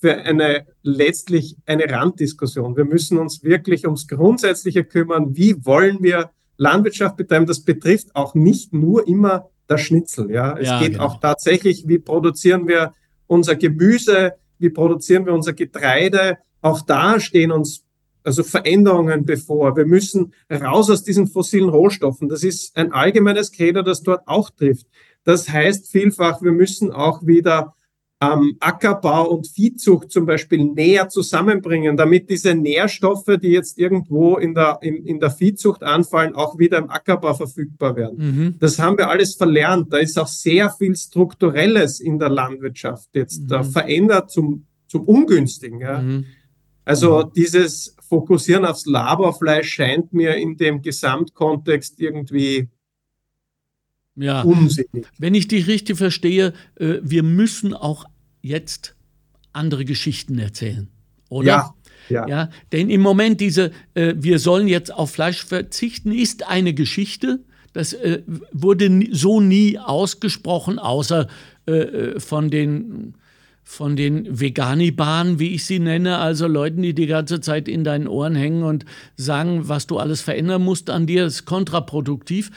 für eine letztlich eine Randdiskussion. Wir müssen uns wirklich ums Grundsätzliche kümmern. Wie wollen wir Landwirtschaft betreiben? Das betrifft auch nicht nur immer das Schnitzel. Ja, es ja, geht genau. auch tatsächlich, wie produzieren wir unser Gemüse? Wie produzieren wir unser Getreide? Auch da stehen uns also Veränderungen bevor. Wir müssen raus aus diesen fossilen Rohstoffen. Das ist ein allgemeines Credo, das dort auch trifft. Das heißt vielfach, wir müssen auch wieder ähm, Ackerbau und Viehzucht zum Beispiel näher zusammenbringen, damit diese Nährstoffe, die jetzt irgendwo in der, in, in der Viehzucht anfallen, auch wieder im Ackerbau verfügbar werden. Mhm. Das haben wir alles verlernt. Da ist auch sehr viel Strukturelles in der Landwirtschaft jetzt mhm. verändert zum, zum Ungünstigen. Ja. Mhm. Also mhm. dieses Fokussieren aufs Laberfleisch scheint mir in dem Gesamtkontext irgendwie ja. unsinnig. Wenn ich dich richtig verstehe, äh, wir müssen auch jetzt andere Geschichten erzählen, oder? Ja. Ja. ja, denn im Moment diese, äh, wir sollen jetzt auf Fleisch verzichten, ist eine Geschichte. Das äh, wurde so nie ausgesprochen, außer äh, äh, von den von den Veganibahnen, wie ich sie nenne, also Leuten, die die ganze Zeit in deinen Ohren hängen und sagen, was du alles verändern musst an dir, ist kontraproduktiv.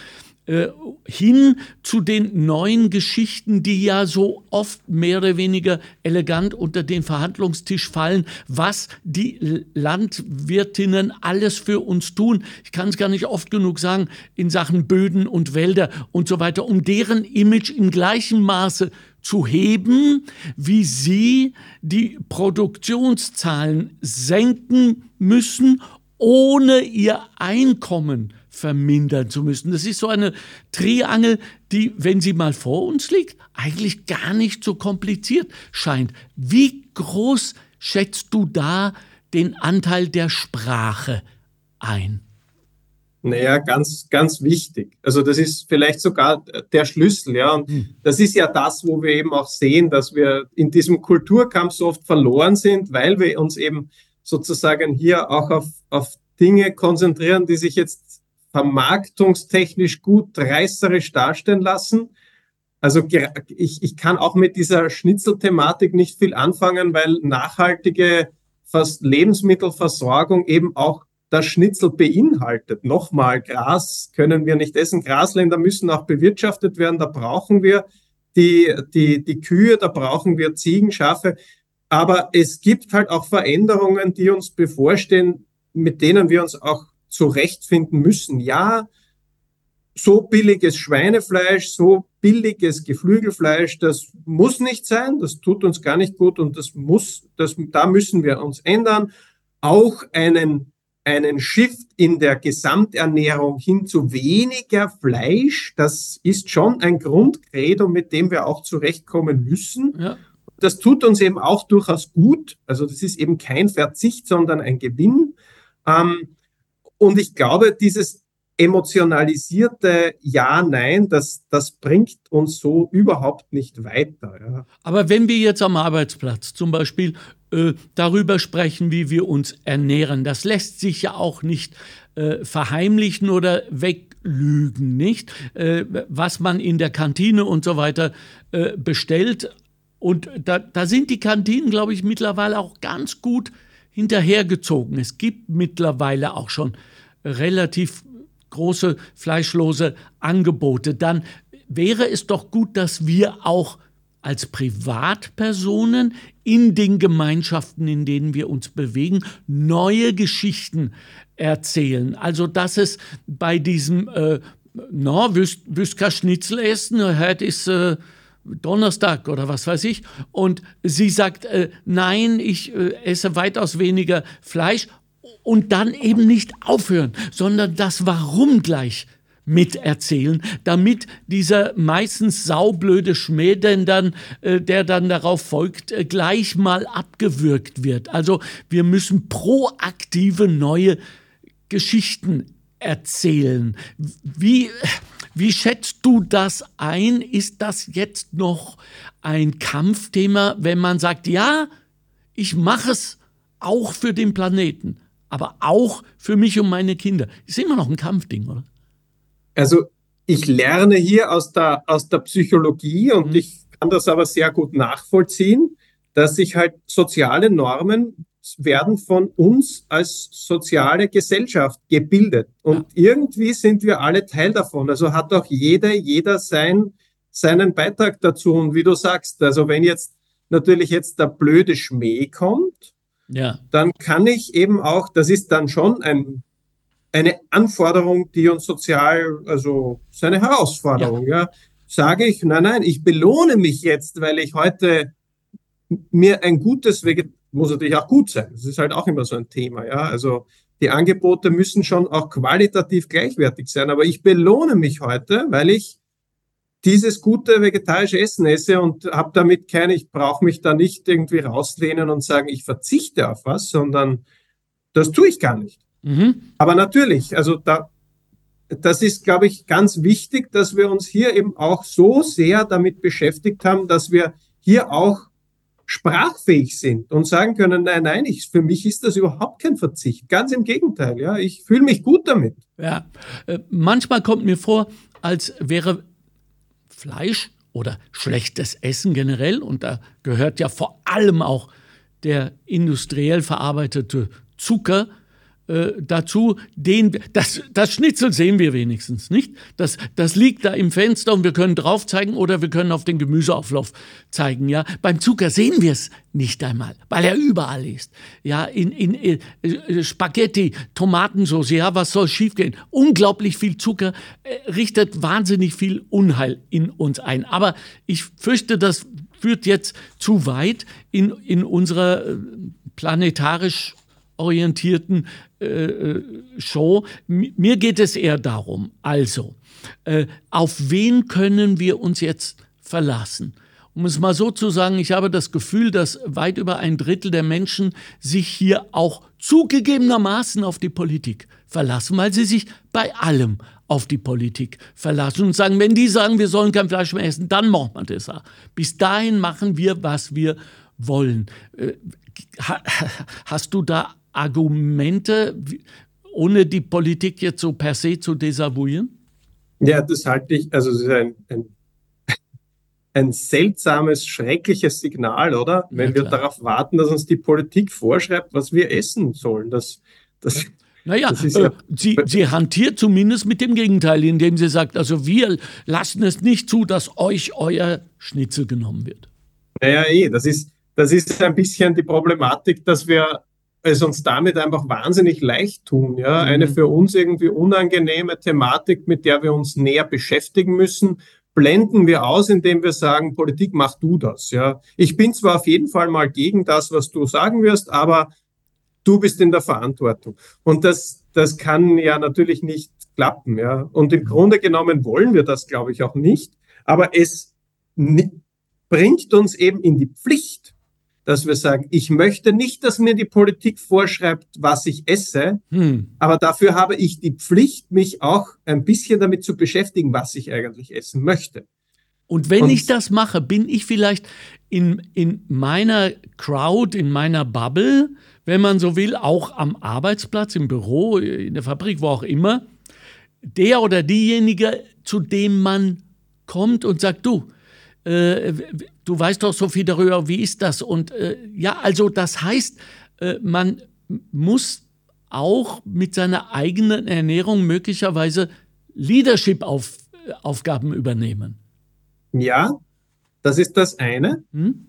Äh, hin zu den neuen Geschichten, die ja so oft mehr oder weniger elegant unter den Verhandlungstisch fallen, was die Landwirtinnen alles für uns tun. Ich kann es gar nicht oft genug sagen, in Sachen Böden und Wälder und so weiter, um deren Image in gleichem Maße zu heben, wie sie die Produktionszahlen senken müssen, ohne ihr Einkommen vermindern zu müssen. Das ist so eine Triangel, die, wenn sie mal vor uns liegt, eigentlich gar nicht so kompliziert scheint. Wie groß schätzt du da den Anteil der Sprache ein? Naja, ganz, ganz wichtig. Also das ist vielleicht sogar der Schlüssel, ja. Und hm. das ist ja das, wo wir eben auch sehen, dass wir in diesem Kulturkampf so oft verloren sind, weil wir uns eben sozusagen hier auch auf, auf Dinge konzentrieren, die sich jetzt vermarktungstechnisch gut reißerisch darstellen lassen. Also ich, ich kann auch mit dieser Schnitzelthematik nicht viel anfangen, weil nachhaltige Lebensmittelversorgung eben auch das Schnitzel beinhaltet. Nochmal, Gras können wir nicht essen. Grasländer müssen auch bewirtschaftet werden. Da brauchen wir die, die, die Kühe, da brauchen wir Ziegen, Schafe. Aber es gibt halt auch Veränderungen, die uns bevorstehen, mit denen wir uns auch zurechtfinden müssen. Ja, so billiges Schweinefleisch, so billiges Geflügelfleisch, das muss nicht sein, das tut uns gar nicht gut und das muss, das, da müssen wir uns ändern. Auch einen, einen Shift in der Gesamternährung hin zu weniger Fleisch, das ist schon ein Grundcredo, mit dem wir auch zurechtkommen müssen. Ja. Das tut uns eben auch durchaus gut. Also das ist eben kein Verzicht, sondern ein Gewinn. Ähm, und ich glaube, dieses emotionalisierte Ja, Nein, das, das bringt uns so überhaupt nicht weiter. Ja. Aber wenn wir jetzt am Arbeitsplatz zum Beispiel äh, darüber sprechen, wie wir uns ernähren, das lässt sich ja auch nicht äh, verheimlichen oder weglügen, nicht? Äh, was man in der Kantine und so weiter äh, bestellt. Und da, da sind die Kantinen, glaube ich, mittlerweile auch ganz gut hinterhergezogen. Es gibt mittlerweile auch schon relativ große fleischlose Angebote, dann wäre es doch gut, dass wir auch als Privatpersonen in den Gemeinschaften, in denen wir uns bewegen, neue Geschichten erzählen. Also dass es bei diesem äh, no, Wüska Schnitzel essen, heute ist äh, Donnerstag oder was weiß ich, und sie sagt, äh, nein, ich äh, esse weitaus weniger Fleisch und dann eben nicht aufhören, sondern das Warum gleich miterzählen, damit dieser meistens saublöde Schmäh, denn dann, äh, der dann darauf folgt, äh, gleich mal abgewürgt wird. Also wir müssen proaktive neue Geschichten erzählen. Wie, wie schätzt du das ein? Ist das jetzt noch ein Kampfthema, wenn man sagt, ja, ich mache es auch für den Planeten? aber auch für mich und meine Kinder. Ist immer noch ein Kampfding, oder? Also ich lerne hier aus der, aus der Psychologie und mhm. ich kann das aber sehr gut nachvollziehen, dass sich halt soziale Normen werden von uns als soziale Gesellschaft gebildet. Und ja. irgendwie sind wir alle Teil davon. Also hat auch jeder, jeder sein, seinen Beitrag dazu. Und wie du sagst, also wenn jetzt natürlich jetzt der blöde Schmäh kommt, ja. dann kann ich eben auch, das ist dann schon ein, eine Anforderung, die uns sozial, also seine Herausforderung, ja. ja. Sage ich, nein, nein, ich belohne mich jetzt, weil ich heute mir ein gutes Veget muss natürlich auch gut sein. Das ist halt auch immer so ein Thema, ja. Also die Angebote müssen schon auch qualitativ gleichwertig sein, aber ich belohne mich heute, weil ich dieses gute vegetarische Essen esse und habe damit keine, ich brauche mich da nicht irgendwie rauslehnen und sagen, ich verzichte auf was, sondern das tue ich gar nicht. Mhm. Aber natürlich, also da, das ist, glaube ich, ganz wichtig, dass wir uns hier eben auch so sehr damit beschäftigt haben, dass wir hier auch sprachfähig sind und sagen können, nein, nein, ich, für mich ist das überhaupt kein Verzicht. Ganz im Gegenteil, ja, ich fühle mich gut damit. Ja, äh, manchmal kommt mir vor, als wäre Fleisch oder schlechtes Essen generell, und da gehört ja vor allem auch der industriell verarbeitete Zucker äh, dazu, den, das, das Schnitzel sehen wir wenigstens nicht. Das, das liegt da im Fenster und wir können drauf zeigen oder wir können auf den Gemüseauflauf zeigen. Ja, beim Zucker sehen wir es nicht einmal, weil er überall ist. Ja, in, in, in äh, Spaghetti, Tomatensauce, ja, was soll schiefgehen? Unglaublich viel Zucker äh, richtet wahnsinnig viel Unheil in uns ein. Aber ich fürchte, das führt jetzt zu weit in, in unserer äh, planetarisch orientierten äh, äh, Show. Mir geht es eher darum, also, äh, auf wen können wir uns jetzt verlassen? um es mal so zu sagen, ich habe das Gefühl, dass weit über ein Drittel der Menschen sich hier auch zugegebenermaßen auf die Politik verlassen, weil sie sich bei allem auf die Politik verlassen und sagen, wenn die sagen, wir sollen kein Fleisch mehr essen, dann machen wir das auch. Bis dahin machen wir, was wir wollen. Äh, hast du da Argumente, ohne die Politik jetzt so per se zu desavouieren? Ja, das halte ich, also es ist ein, ein, ein seltsames, schreckliches Signal, oder? Wenn ja, wir darauf warten, dass uns die Politik vorschreibt, was wir essen sollen. Das, das, naja, ja, äh, sie, sie hantiert zumindest mit dem Gegenteil, indem sie sagt, also wir lassen es nicht zu, dass euch euer Schnitzel genommen wird. Naja, eh, das ist, das ist ein bisschen die Problematik, dass wir es uns damit einfach wahnsinnig leicht tun. Ja? Mhm. Eine für uns irgendwie unangenehme Thematik, mit der wir uns näher beschäftigen müssen, blenden wir aus, indem wir sagen, Politik, mach du das. Ja? Ich bin zwar auf jeden Fall mal gegen das, was du sagen wirst, aber du bist in der Verantwortung. Und das, das kann ja natürlich nicht klappen. Ja? Und im Grunde genommen wollen wir das, glaube ich, auch nicht. Aber es bringt uns eben in die Pflicht, dass wir sagen, ich möchte nicht, dass mir die Politik vorschreibt, was ich esse, hm. aber dafür habe ich die Pflicht, mich auch ein bisschen damit zu beschäftigen, was ich eigentlich essen möchte. Und wenn Und, ich das mache, bin ich vielleicht in, in meiner Crowd, in meiner Bubble, wenn man so will, auch am Arbeitsplatz, im Büro, in der Fabrik, wo auch immer, der oder diejenige, zu dem man kommt und sagt, du, äh, du weißt doch so viel darüber, wie ist das? Und äh, ja, also das heißt, äh, man muss auch mit seiner eigenen Ernährung möglicherweise Leadership-Aufgaben übernehmen. Ja, das ist das eine. Hm?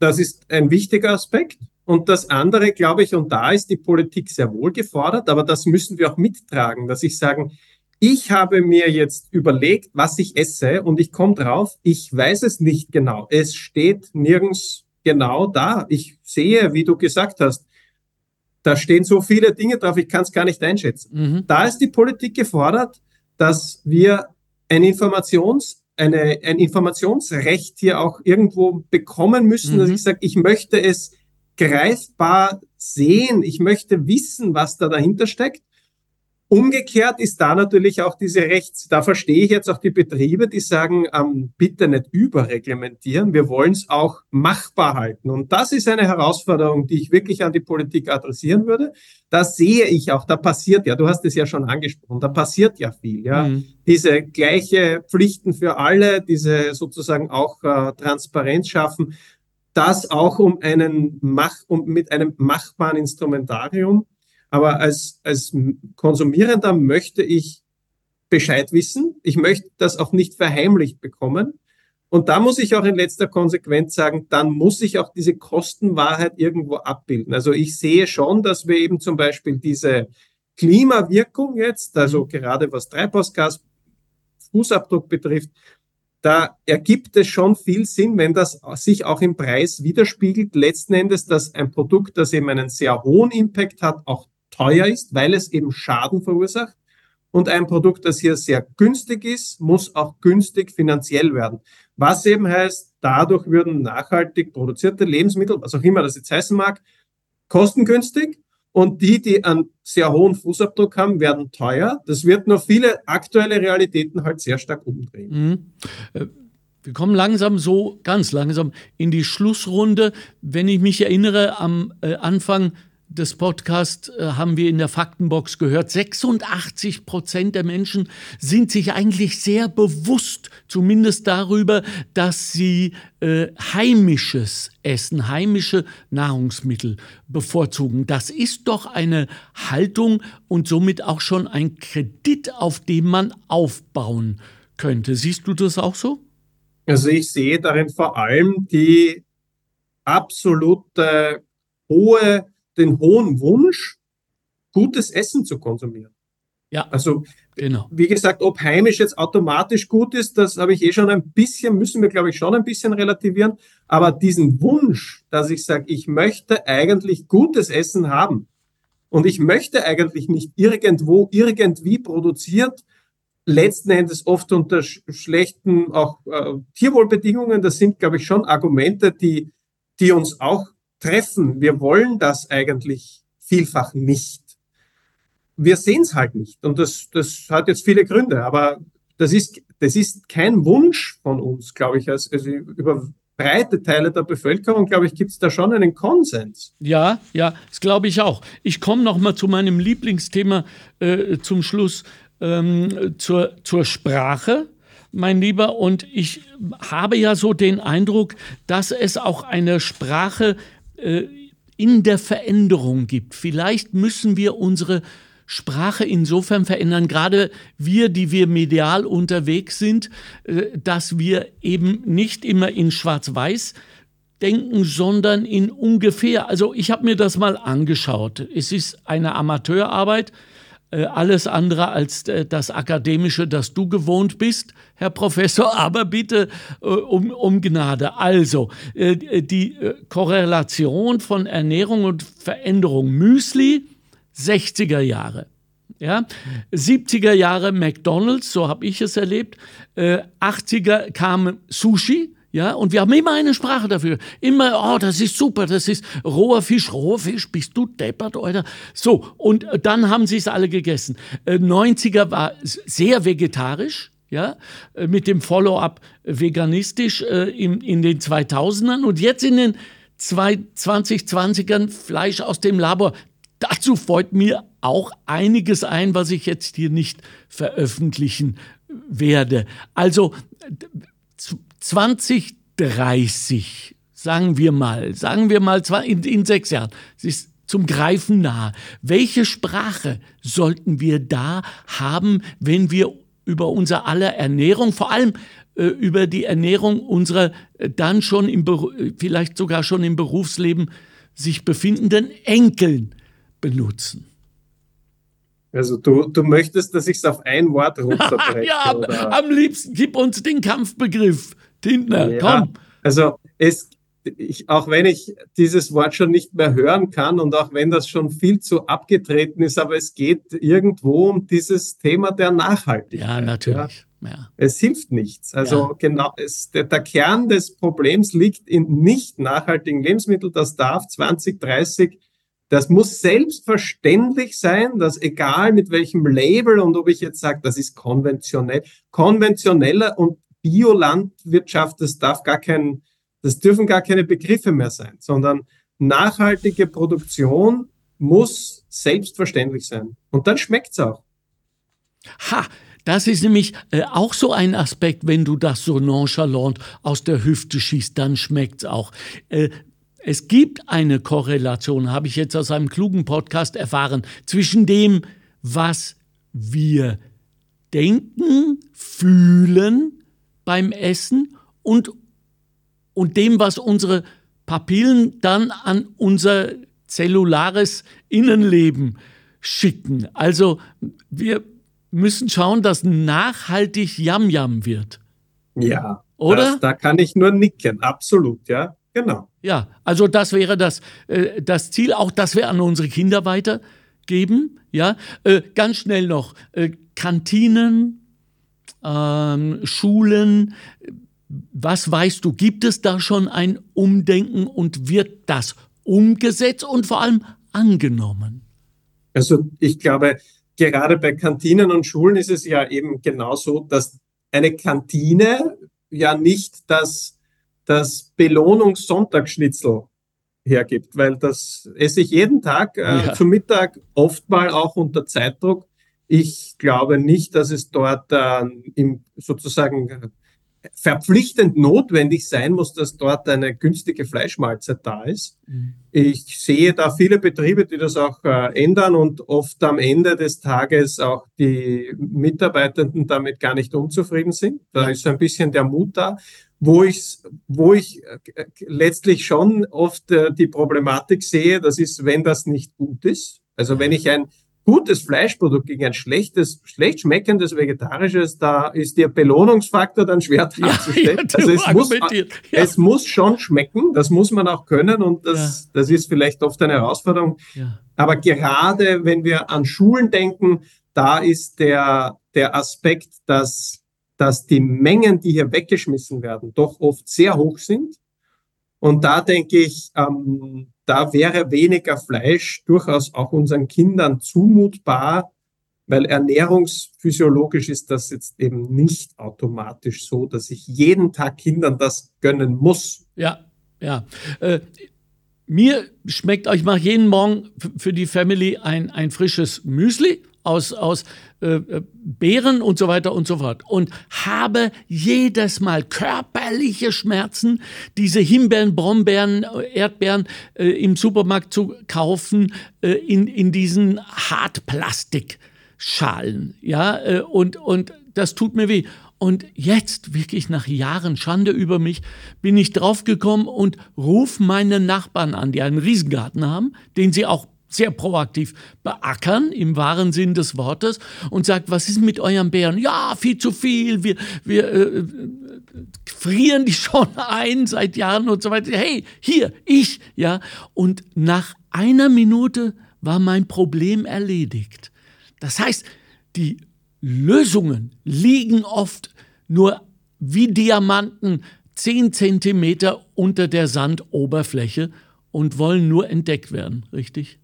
Das ist ein wichtiger Aspekt. Und das andere, glaube ich, und da ist die Politik sehr wohl gefordert, aber das müssen wir auch mittragen, dass ich sagen, ich habe mir jetzt überlegt, was ich esse und ich komme drauf, ich weiß es nicht genau. Es steht nirgends genau da. Ich sehe, wie du gesagt hast, da stehen so viele Dinge drauf, ich kann es gar nicht einschätzen. Mhm. Da ist die Politik gefordert, dass wir ein Informations, eine, ein Informationsrecht hier auch irgendwo bekommen müssen, mhm. dass ich sage, ich möchte es greifbar sehen, ich möchte wissen, was da dahinter steckt. Umgekehrt ist da natürlich auch diese Rechts, da verstehe ich jetzt auch die Betriebe, die sagen, ähm, bitte nicht überreglementieren, wir wollen es auch machbar halten. Und das ist eine Herausforderung, die ich wirklich an die Politik adressieren würde. Da sehe ich auch, da passiert ja, du hast es ja schon angesprochen, da passiert ja viel, ja. Mhm. Diese gleiche Pflichten für alle, diese sozusagen auch äh, Transparenz schaffen, das auch um einen Mach, um mit einem machbaren Instrumentarium aber als, als Konsumierender möchte ich Bescheid wissen. Ich möchte das auch nicht verheimlicht bekommen. Und da muss ich auch in letzter Konsequenz sagen, dann muss ich auch diese Kostenwahrheit irgendwo abbilden. Also ich sehe schon, dass wir eben zum Beispiel diese Klimawirkung jetzt, also mhm. gerade was Treibhausgas, Fußabdruck betrifft, da ergibt es schon viel Sinn, wenn das sich auch im Preis widerspiegelt. Letzten Endes, dass ein Produkt, das eben einen sehr hohen Impact hat, auch teuer ist, weil es eben Schaden verursacht. Und ein Produkt, das hier sehr günstig ist, muss auch günstig finanziell werden. Was eben heißt, dadurch würden nachhaltig produzierte Lebensmittel, was auch immer das jetzt heißen mag, kostengünstig und die, die einen sehr hohen Fußabdruck haben, werden teuer. Das wird nur viele aktuelle Realitäten halt sehr stark umdrehen. Mhm. Äh, wir kommen langsam so, ganz langsam in die Schlussrunde. Wenn ich mich erinnere, am äh, Anfang des Podcasts äh, haben wir in der Faktenbox gehört, 86 Prozent der Menschen sind sich eigentlich sehr bewusst, zumindest darüber, dass sie äh, heimisches Essen, heimische Nahrungsmittel bevorzugen. Das ist doch eine Haltung und somit auch schon ein Kredit, auf dem man aufbauen könnte. Siehst du das auch so? Also ich sehe darin vor allem die absolute hohe den hohen Wunsch, gutes Essen zu konsumieren. Ja. Also, genau. wie gesagt, ob heimisch jetzt automatisch gut ist, das habe ich eh schon ein bisschen, müssen wir, glaube ich, schon ein bisschen relativieren. Aber diesen Wunsch, dass ich sage, ich möchte eigentlich gutes Essen haben und ich möchte eigentlich nicht irgendwo, irgendwie produziert letzten Endes oft unter schlechten auch äh, Tierwohlbedingungen. Das sind, glaube ich, schon Argumente, die, die uns auch treffen. Wir wollen das eigentlich vielfach nicht. Wir sehen es halt nicht. Und das, das hat jetzt viele Gründe, aber das ist, das ist kein Wunsch von uns, glaube ich. Also, also über breite Teile der Bevölkerung, glaube ich, gibt es da schon einen Konsens. Ja, ja, das glaube ich auch. Ich komme noch mal zu meinem Lieblingsthema äh, zum Schluss, ähm, zur, zur Sprache mein Lieber. Und ich habe ja so den Eindruck, dass es auch eine Sprache äh, in der Veränderung gibt. Vielleicht müssen wir unsere Sprache insofern verändern, gerade wir, die wir medial unterwegs sind, äh, dass wir eben nicht immer in Schwarz-Weiß denken, sondern in ungefähr. Also ich habe mir das mal angeschaut. Es ist eine Amateurarbeit, alles andere als äh, das Akademische, das du gewohnt bist, Herr Professor, aber bitte um, um Gnade. Also, die Korrelation von Ernährung und Veränderung. Müsli, 60er Jahre. Ja? 70er Jahre McDonalds, so habe ich es erlebt. Äh, 80er kam Sushi. Ja, und wir haben immer eine Sprache dafür. Immer, oh, das ist super, das ist roher Fisch, roher Fisch, bist du deppert, oder? So, und dann haben sie es alle gegessen. Äh, 90er war sehr vegetarisch, ja, äh, mit dem Follow-up veganistisch äh, in, in den 2000ern und jetzt in den 2020ern Fleisch aus dem Labor. Dazu freut mir auch einiges ein, was ich jetzt hier nicht veröffentlichen werde. Also 2030, sagen wir mal, sagen wir mal in, in sechs Jahren, es ist zum Greifen nah. Welche Sprache sollten wir da haben, wenn wir über unser aller Ernährung, vor allem äh, über die Ernährung unserer äh, dann schon im, vielleicht sogar schon im Berufsleben sich befindenden Enkeln benutzen. Also du, du möchtest, dass ich es auf ein Wort runterbreche? ja, oder? am liebsten gib uns den Kampfbegriff. Tintner, ja, komm. Also es, ich, auch wenn ich dieses Wort schon nicht mehr hören kann und auch wenn das schon viel zu abgetreten ist, aber es geht irgendwo um dieses Thema der Nachhaltigkeit. Ja, natürlich. Ja. Es hilft nichts. Also ja. genau, es, der, der, Kern des Problems liegt in nicht nachhaltigen Lebensmitteln. Das darf 2030 das muss selbstverständlich sein, dass egal mit welchem Label und ob ich jetzt sage, das ist konventionell, konventioneller und Biolandwirtschaft, das darf gar kein, das dürfen gar keine Begriffe mehr sein, sondern nachhaltige Produktion muss selbstverständlich sein. Und dann schmeckt's auch. Ha, das ist nämlich äh, auch so ein Aspekt, wenn du das so nonchalant aus der Hüfte schießt, dann schmeckt's auch. Äh, es gibt eine Korrelation, habe ich jetzt aus einem klugen Podcast erfahren, zwischen dem, was wir denken, fühlen beim Essen und, und dem, was unsere Papillen dann an unser zellulares Innenleben schicken. Also wir müssen schauen, dass nachhaltig Yam-Yam wird. Ja, oder? Das, da kann ich nur nicken, absolut, ja. Genau. Ja, also das wäre das, äh, das Ziel, auch das wir an unsere Kinder weitergeben. Ja, äh, ganz schnell noch äh, Kantinen, ähm, Schulen. Was weißt du? Gibt es da schon ein Umdenken und wird das umgesetzt und vor allem angenommen? Also ich glaube, gerade bei Kantinen und Schulen ist es ja eben genauso, dass eine Kantine ja nicht das das Belohnungssonntagsschnitzel hergibt, weil das esse ich jeden Tag äh, ja. zum Mittag, oft mal auch unter Zeitdruck. Ich glaube nicht, dass es dort äh, im, sozusagen verpflichtend notwendig sein muss, dass dort eine günstige Fleischmahlzeit da ist. Mhm. Ich sehe da viele Betriebe, die das auch äh, ändern und oft am Ende des Tages auch die Mitarbeitenden damit gar nicht unzufrieden sind. Da ist so ein bisschen der Mut da wo ich, wo ich äh, letztlich schon oft äh, die Problematik sehe, das ist, wenn das nicht gut ist. Also wenn ich ein gutes Fleischprodukt gegen ein schlechtes, schlecht schmeckendes vegetarisches, da ist der Belohnungsfaktor dann schwer darzustellen. Ja, also es muss, ja. es muss schon schmecken, das muss man auch können und das, das ist vielleicht oft eine Herausforderung. Aber gerade wenn wir an Schulen denken, da ist der, der Aspekt, dass, dass die Mengen, die hier weggeschmissen werden, doch oft sehr hoch sind. Und da denke ich, ähm, da wäre weniger Fleisch durchaus auch unseren Kindern zumutbar, weil ernährungsphysiologisch ist das jetzt eben nicht automatisch so, dass ich jeden Tag Kindern das gönnen muss. Ja, ja. Äh, mir schmeckt, ich mache jeden Morgen für die Family ein, ein frisches Müsli aus, aus äh, äh, Beeren und so weiter und so fort. Und habe jedes Mal körperliche Schmerzen, diese Himbeeren, Brombeeren, Erdbeeren äh, im Supermarkt zu kaufen, äh, in, in diesen Hartplastikschalen. Ja, äh, und, und das tut mir weh. Und jetzt, wirklich nach Jahren Schande über mich, bin ich draufgekommen und ruf meine Nachbarn an, die einen Riesengarten haben, den sie auch sehr proaktiv beackern, im wahren Sinn des Wortes, und sagt, was ist mit euren Bären? Ja, viel zu viel, wir, wir äh, frieren die schon ein seit Jahren und so weiter. Hey, hier, ich, ja. Und nach einer Minute war mein Problem erledigt. Das heißt, die Lösungen liegen oft nur wie Diamanten zehn Zentimeter unter der Sandoberfläche und wollen nur entdeckt werden, richtig?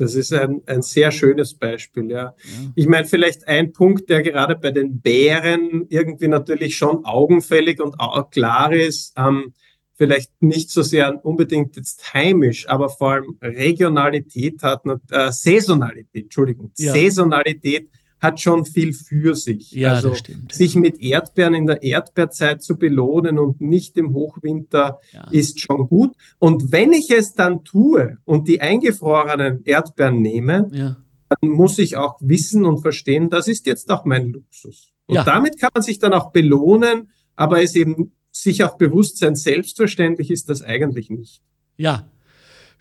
Das ist ein, ein sehr schönes Beispiel, ja. ja. Ich meine, vielleicht ein Punkt, der gerade bei den Bären irgendwie natürlich schon augenfällig und auch klar ist, ähm, vielleicht nicht so sehr unbedingt jetzt heimisch, aber vor allem Regionalität hat, äh, Saisonalität, Entschuldigung, ja. Saisonalität hat schon viel für sich. Ja, also sich mit Erdbeeren in der Erdbeerzeit zu belohnen und nicht im Hochwinter ja. ist schon gut. Und wenn ich es dann tue und die eingefrorenen Erdbeeren nehme, ja. dann muss ich auch wissen und verstehen, das ist jetzt auch mein Luxus. Und ja. damit kann man sich dann auch belohnen, aber es eben sich auch bewusst sein, selbstverständlich ist das eigentlich nicht. Ja,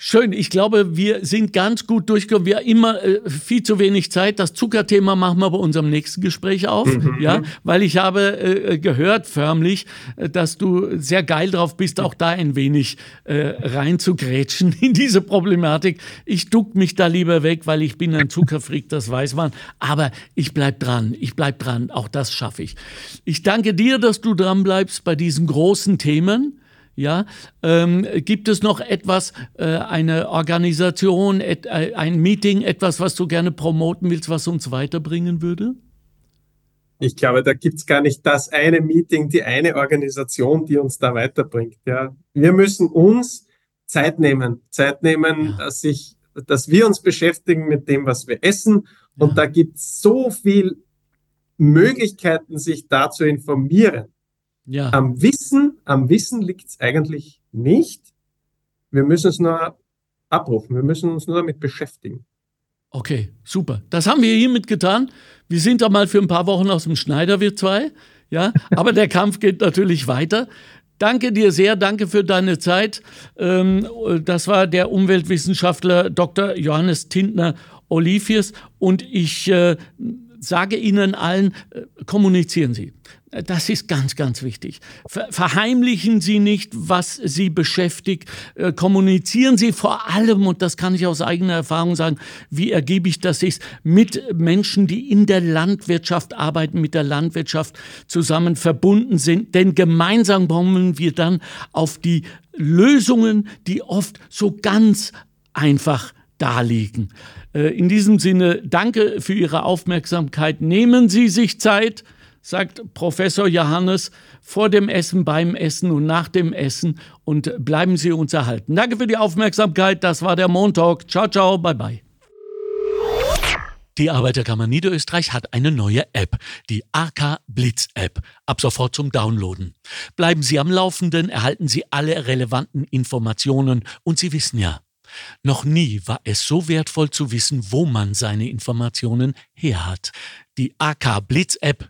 Schön, ich glaube, wir sind ganz gut durchgekommen. Wir haben immer äh, viel zu wenig Zeit. Das Zuckerthema machen wir bei unserem nächsten Gespräch auf, mhm. ja, weil ich habe äh, gehört förmlich, äh, dass du sehr geil drauf bist, auch da ein wenig äh, reinzugrätschen in diese Problematik. Ich duck mich da lieber weg, weil ich bin ein Zuckerfreak, das weiß man. Aber ich bleib dran, ich bleib dran. Auch das schaffe ich. Ich danke dir, dass du dran bleibst bei diesen großen Themen. Ja, ähm, gibt es noch etwas, äh, eine Organisation, et, äh, ein Meeting, etwas, was du gerne promoten willst, was uns weiterbringen würde? Ich glaube, da gibt es gar nicht das eine Meeting, die eine Organisation, die uns da weiterbringt. Ja, wir müssen uns Zeit nehmen, Zeit nehmen, ja. dass ich, dass wir uns beschäftigen mit dem, was wir essen. Und ja. da gibt es so viel Möglichkeiten, sich da zu informieren. Ja. Am Wissen, am Wissen liegt es eigentlich nicht. Wir müssen es nur abrufen. Wir müssen uns nur damit beschäftigen. Okay, super. Das haben wir hiermit getan. Wir sind da mal für ein paar Wochen aus dem Schneider, wir zwei. Ja, aber der Kampf geht natürlich weiter. Danke dir sehr, danke für deine Zeit. Ähm, das war der Umweltwissenschaftler Dr. Johannes Tintner Oliviers und ich äh, sage Ihnen allen, äh, kommunizieren Sie. Das ist ganz, ganz wichtig. Verheimlichen Sie nicht, was Sie beschäftigt. Äh, kommunizieren Sie vor allem, und das kann ich aus eigener Erfahrung sagen, wie ergiebig das ist, mit Menschen, die in der Landwirtschaft arbeiten, mit der Landwirtschaft zusammen verbunden sind. Denn gemeinsam kommen wir dann auf die Lösungen, die oft so ganz einfach darliegen. Äh, in diesem Sinne, danke für Ihre Aufmerksamkeit. Nehmen Sie sich Zeit sagt Professor Johannes, vor dem Essen, beim Essen und nach dem Essen und bleiben Sie uns erhalten. Danke für die Aufmerksamkeit. Das war der Montalk. Ciao, ciao, bye, bye. Die Arbeiterkammer Niederösterreich hat eine neue App, die AK Blitz App, ab sofort zum Downloaden. Bleiben Sie am Laufenden, erhalten Sie alle relevanten Informationen und Sie wissen ja, noch nie war es so wertvoll zu wissen, wo man seine Informationen her hat. Die AK Blitz App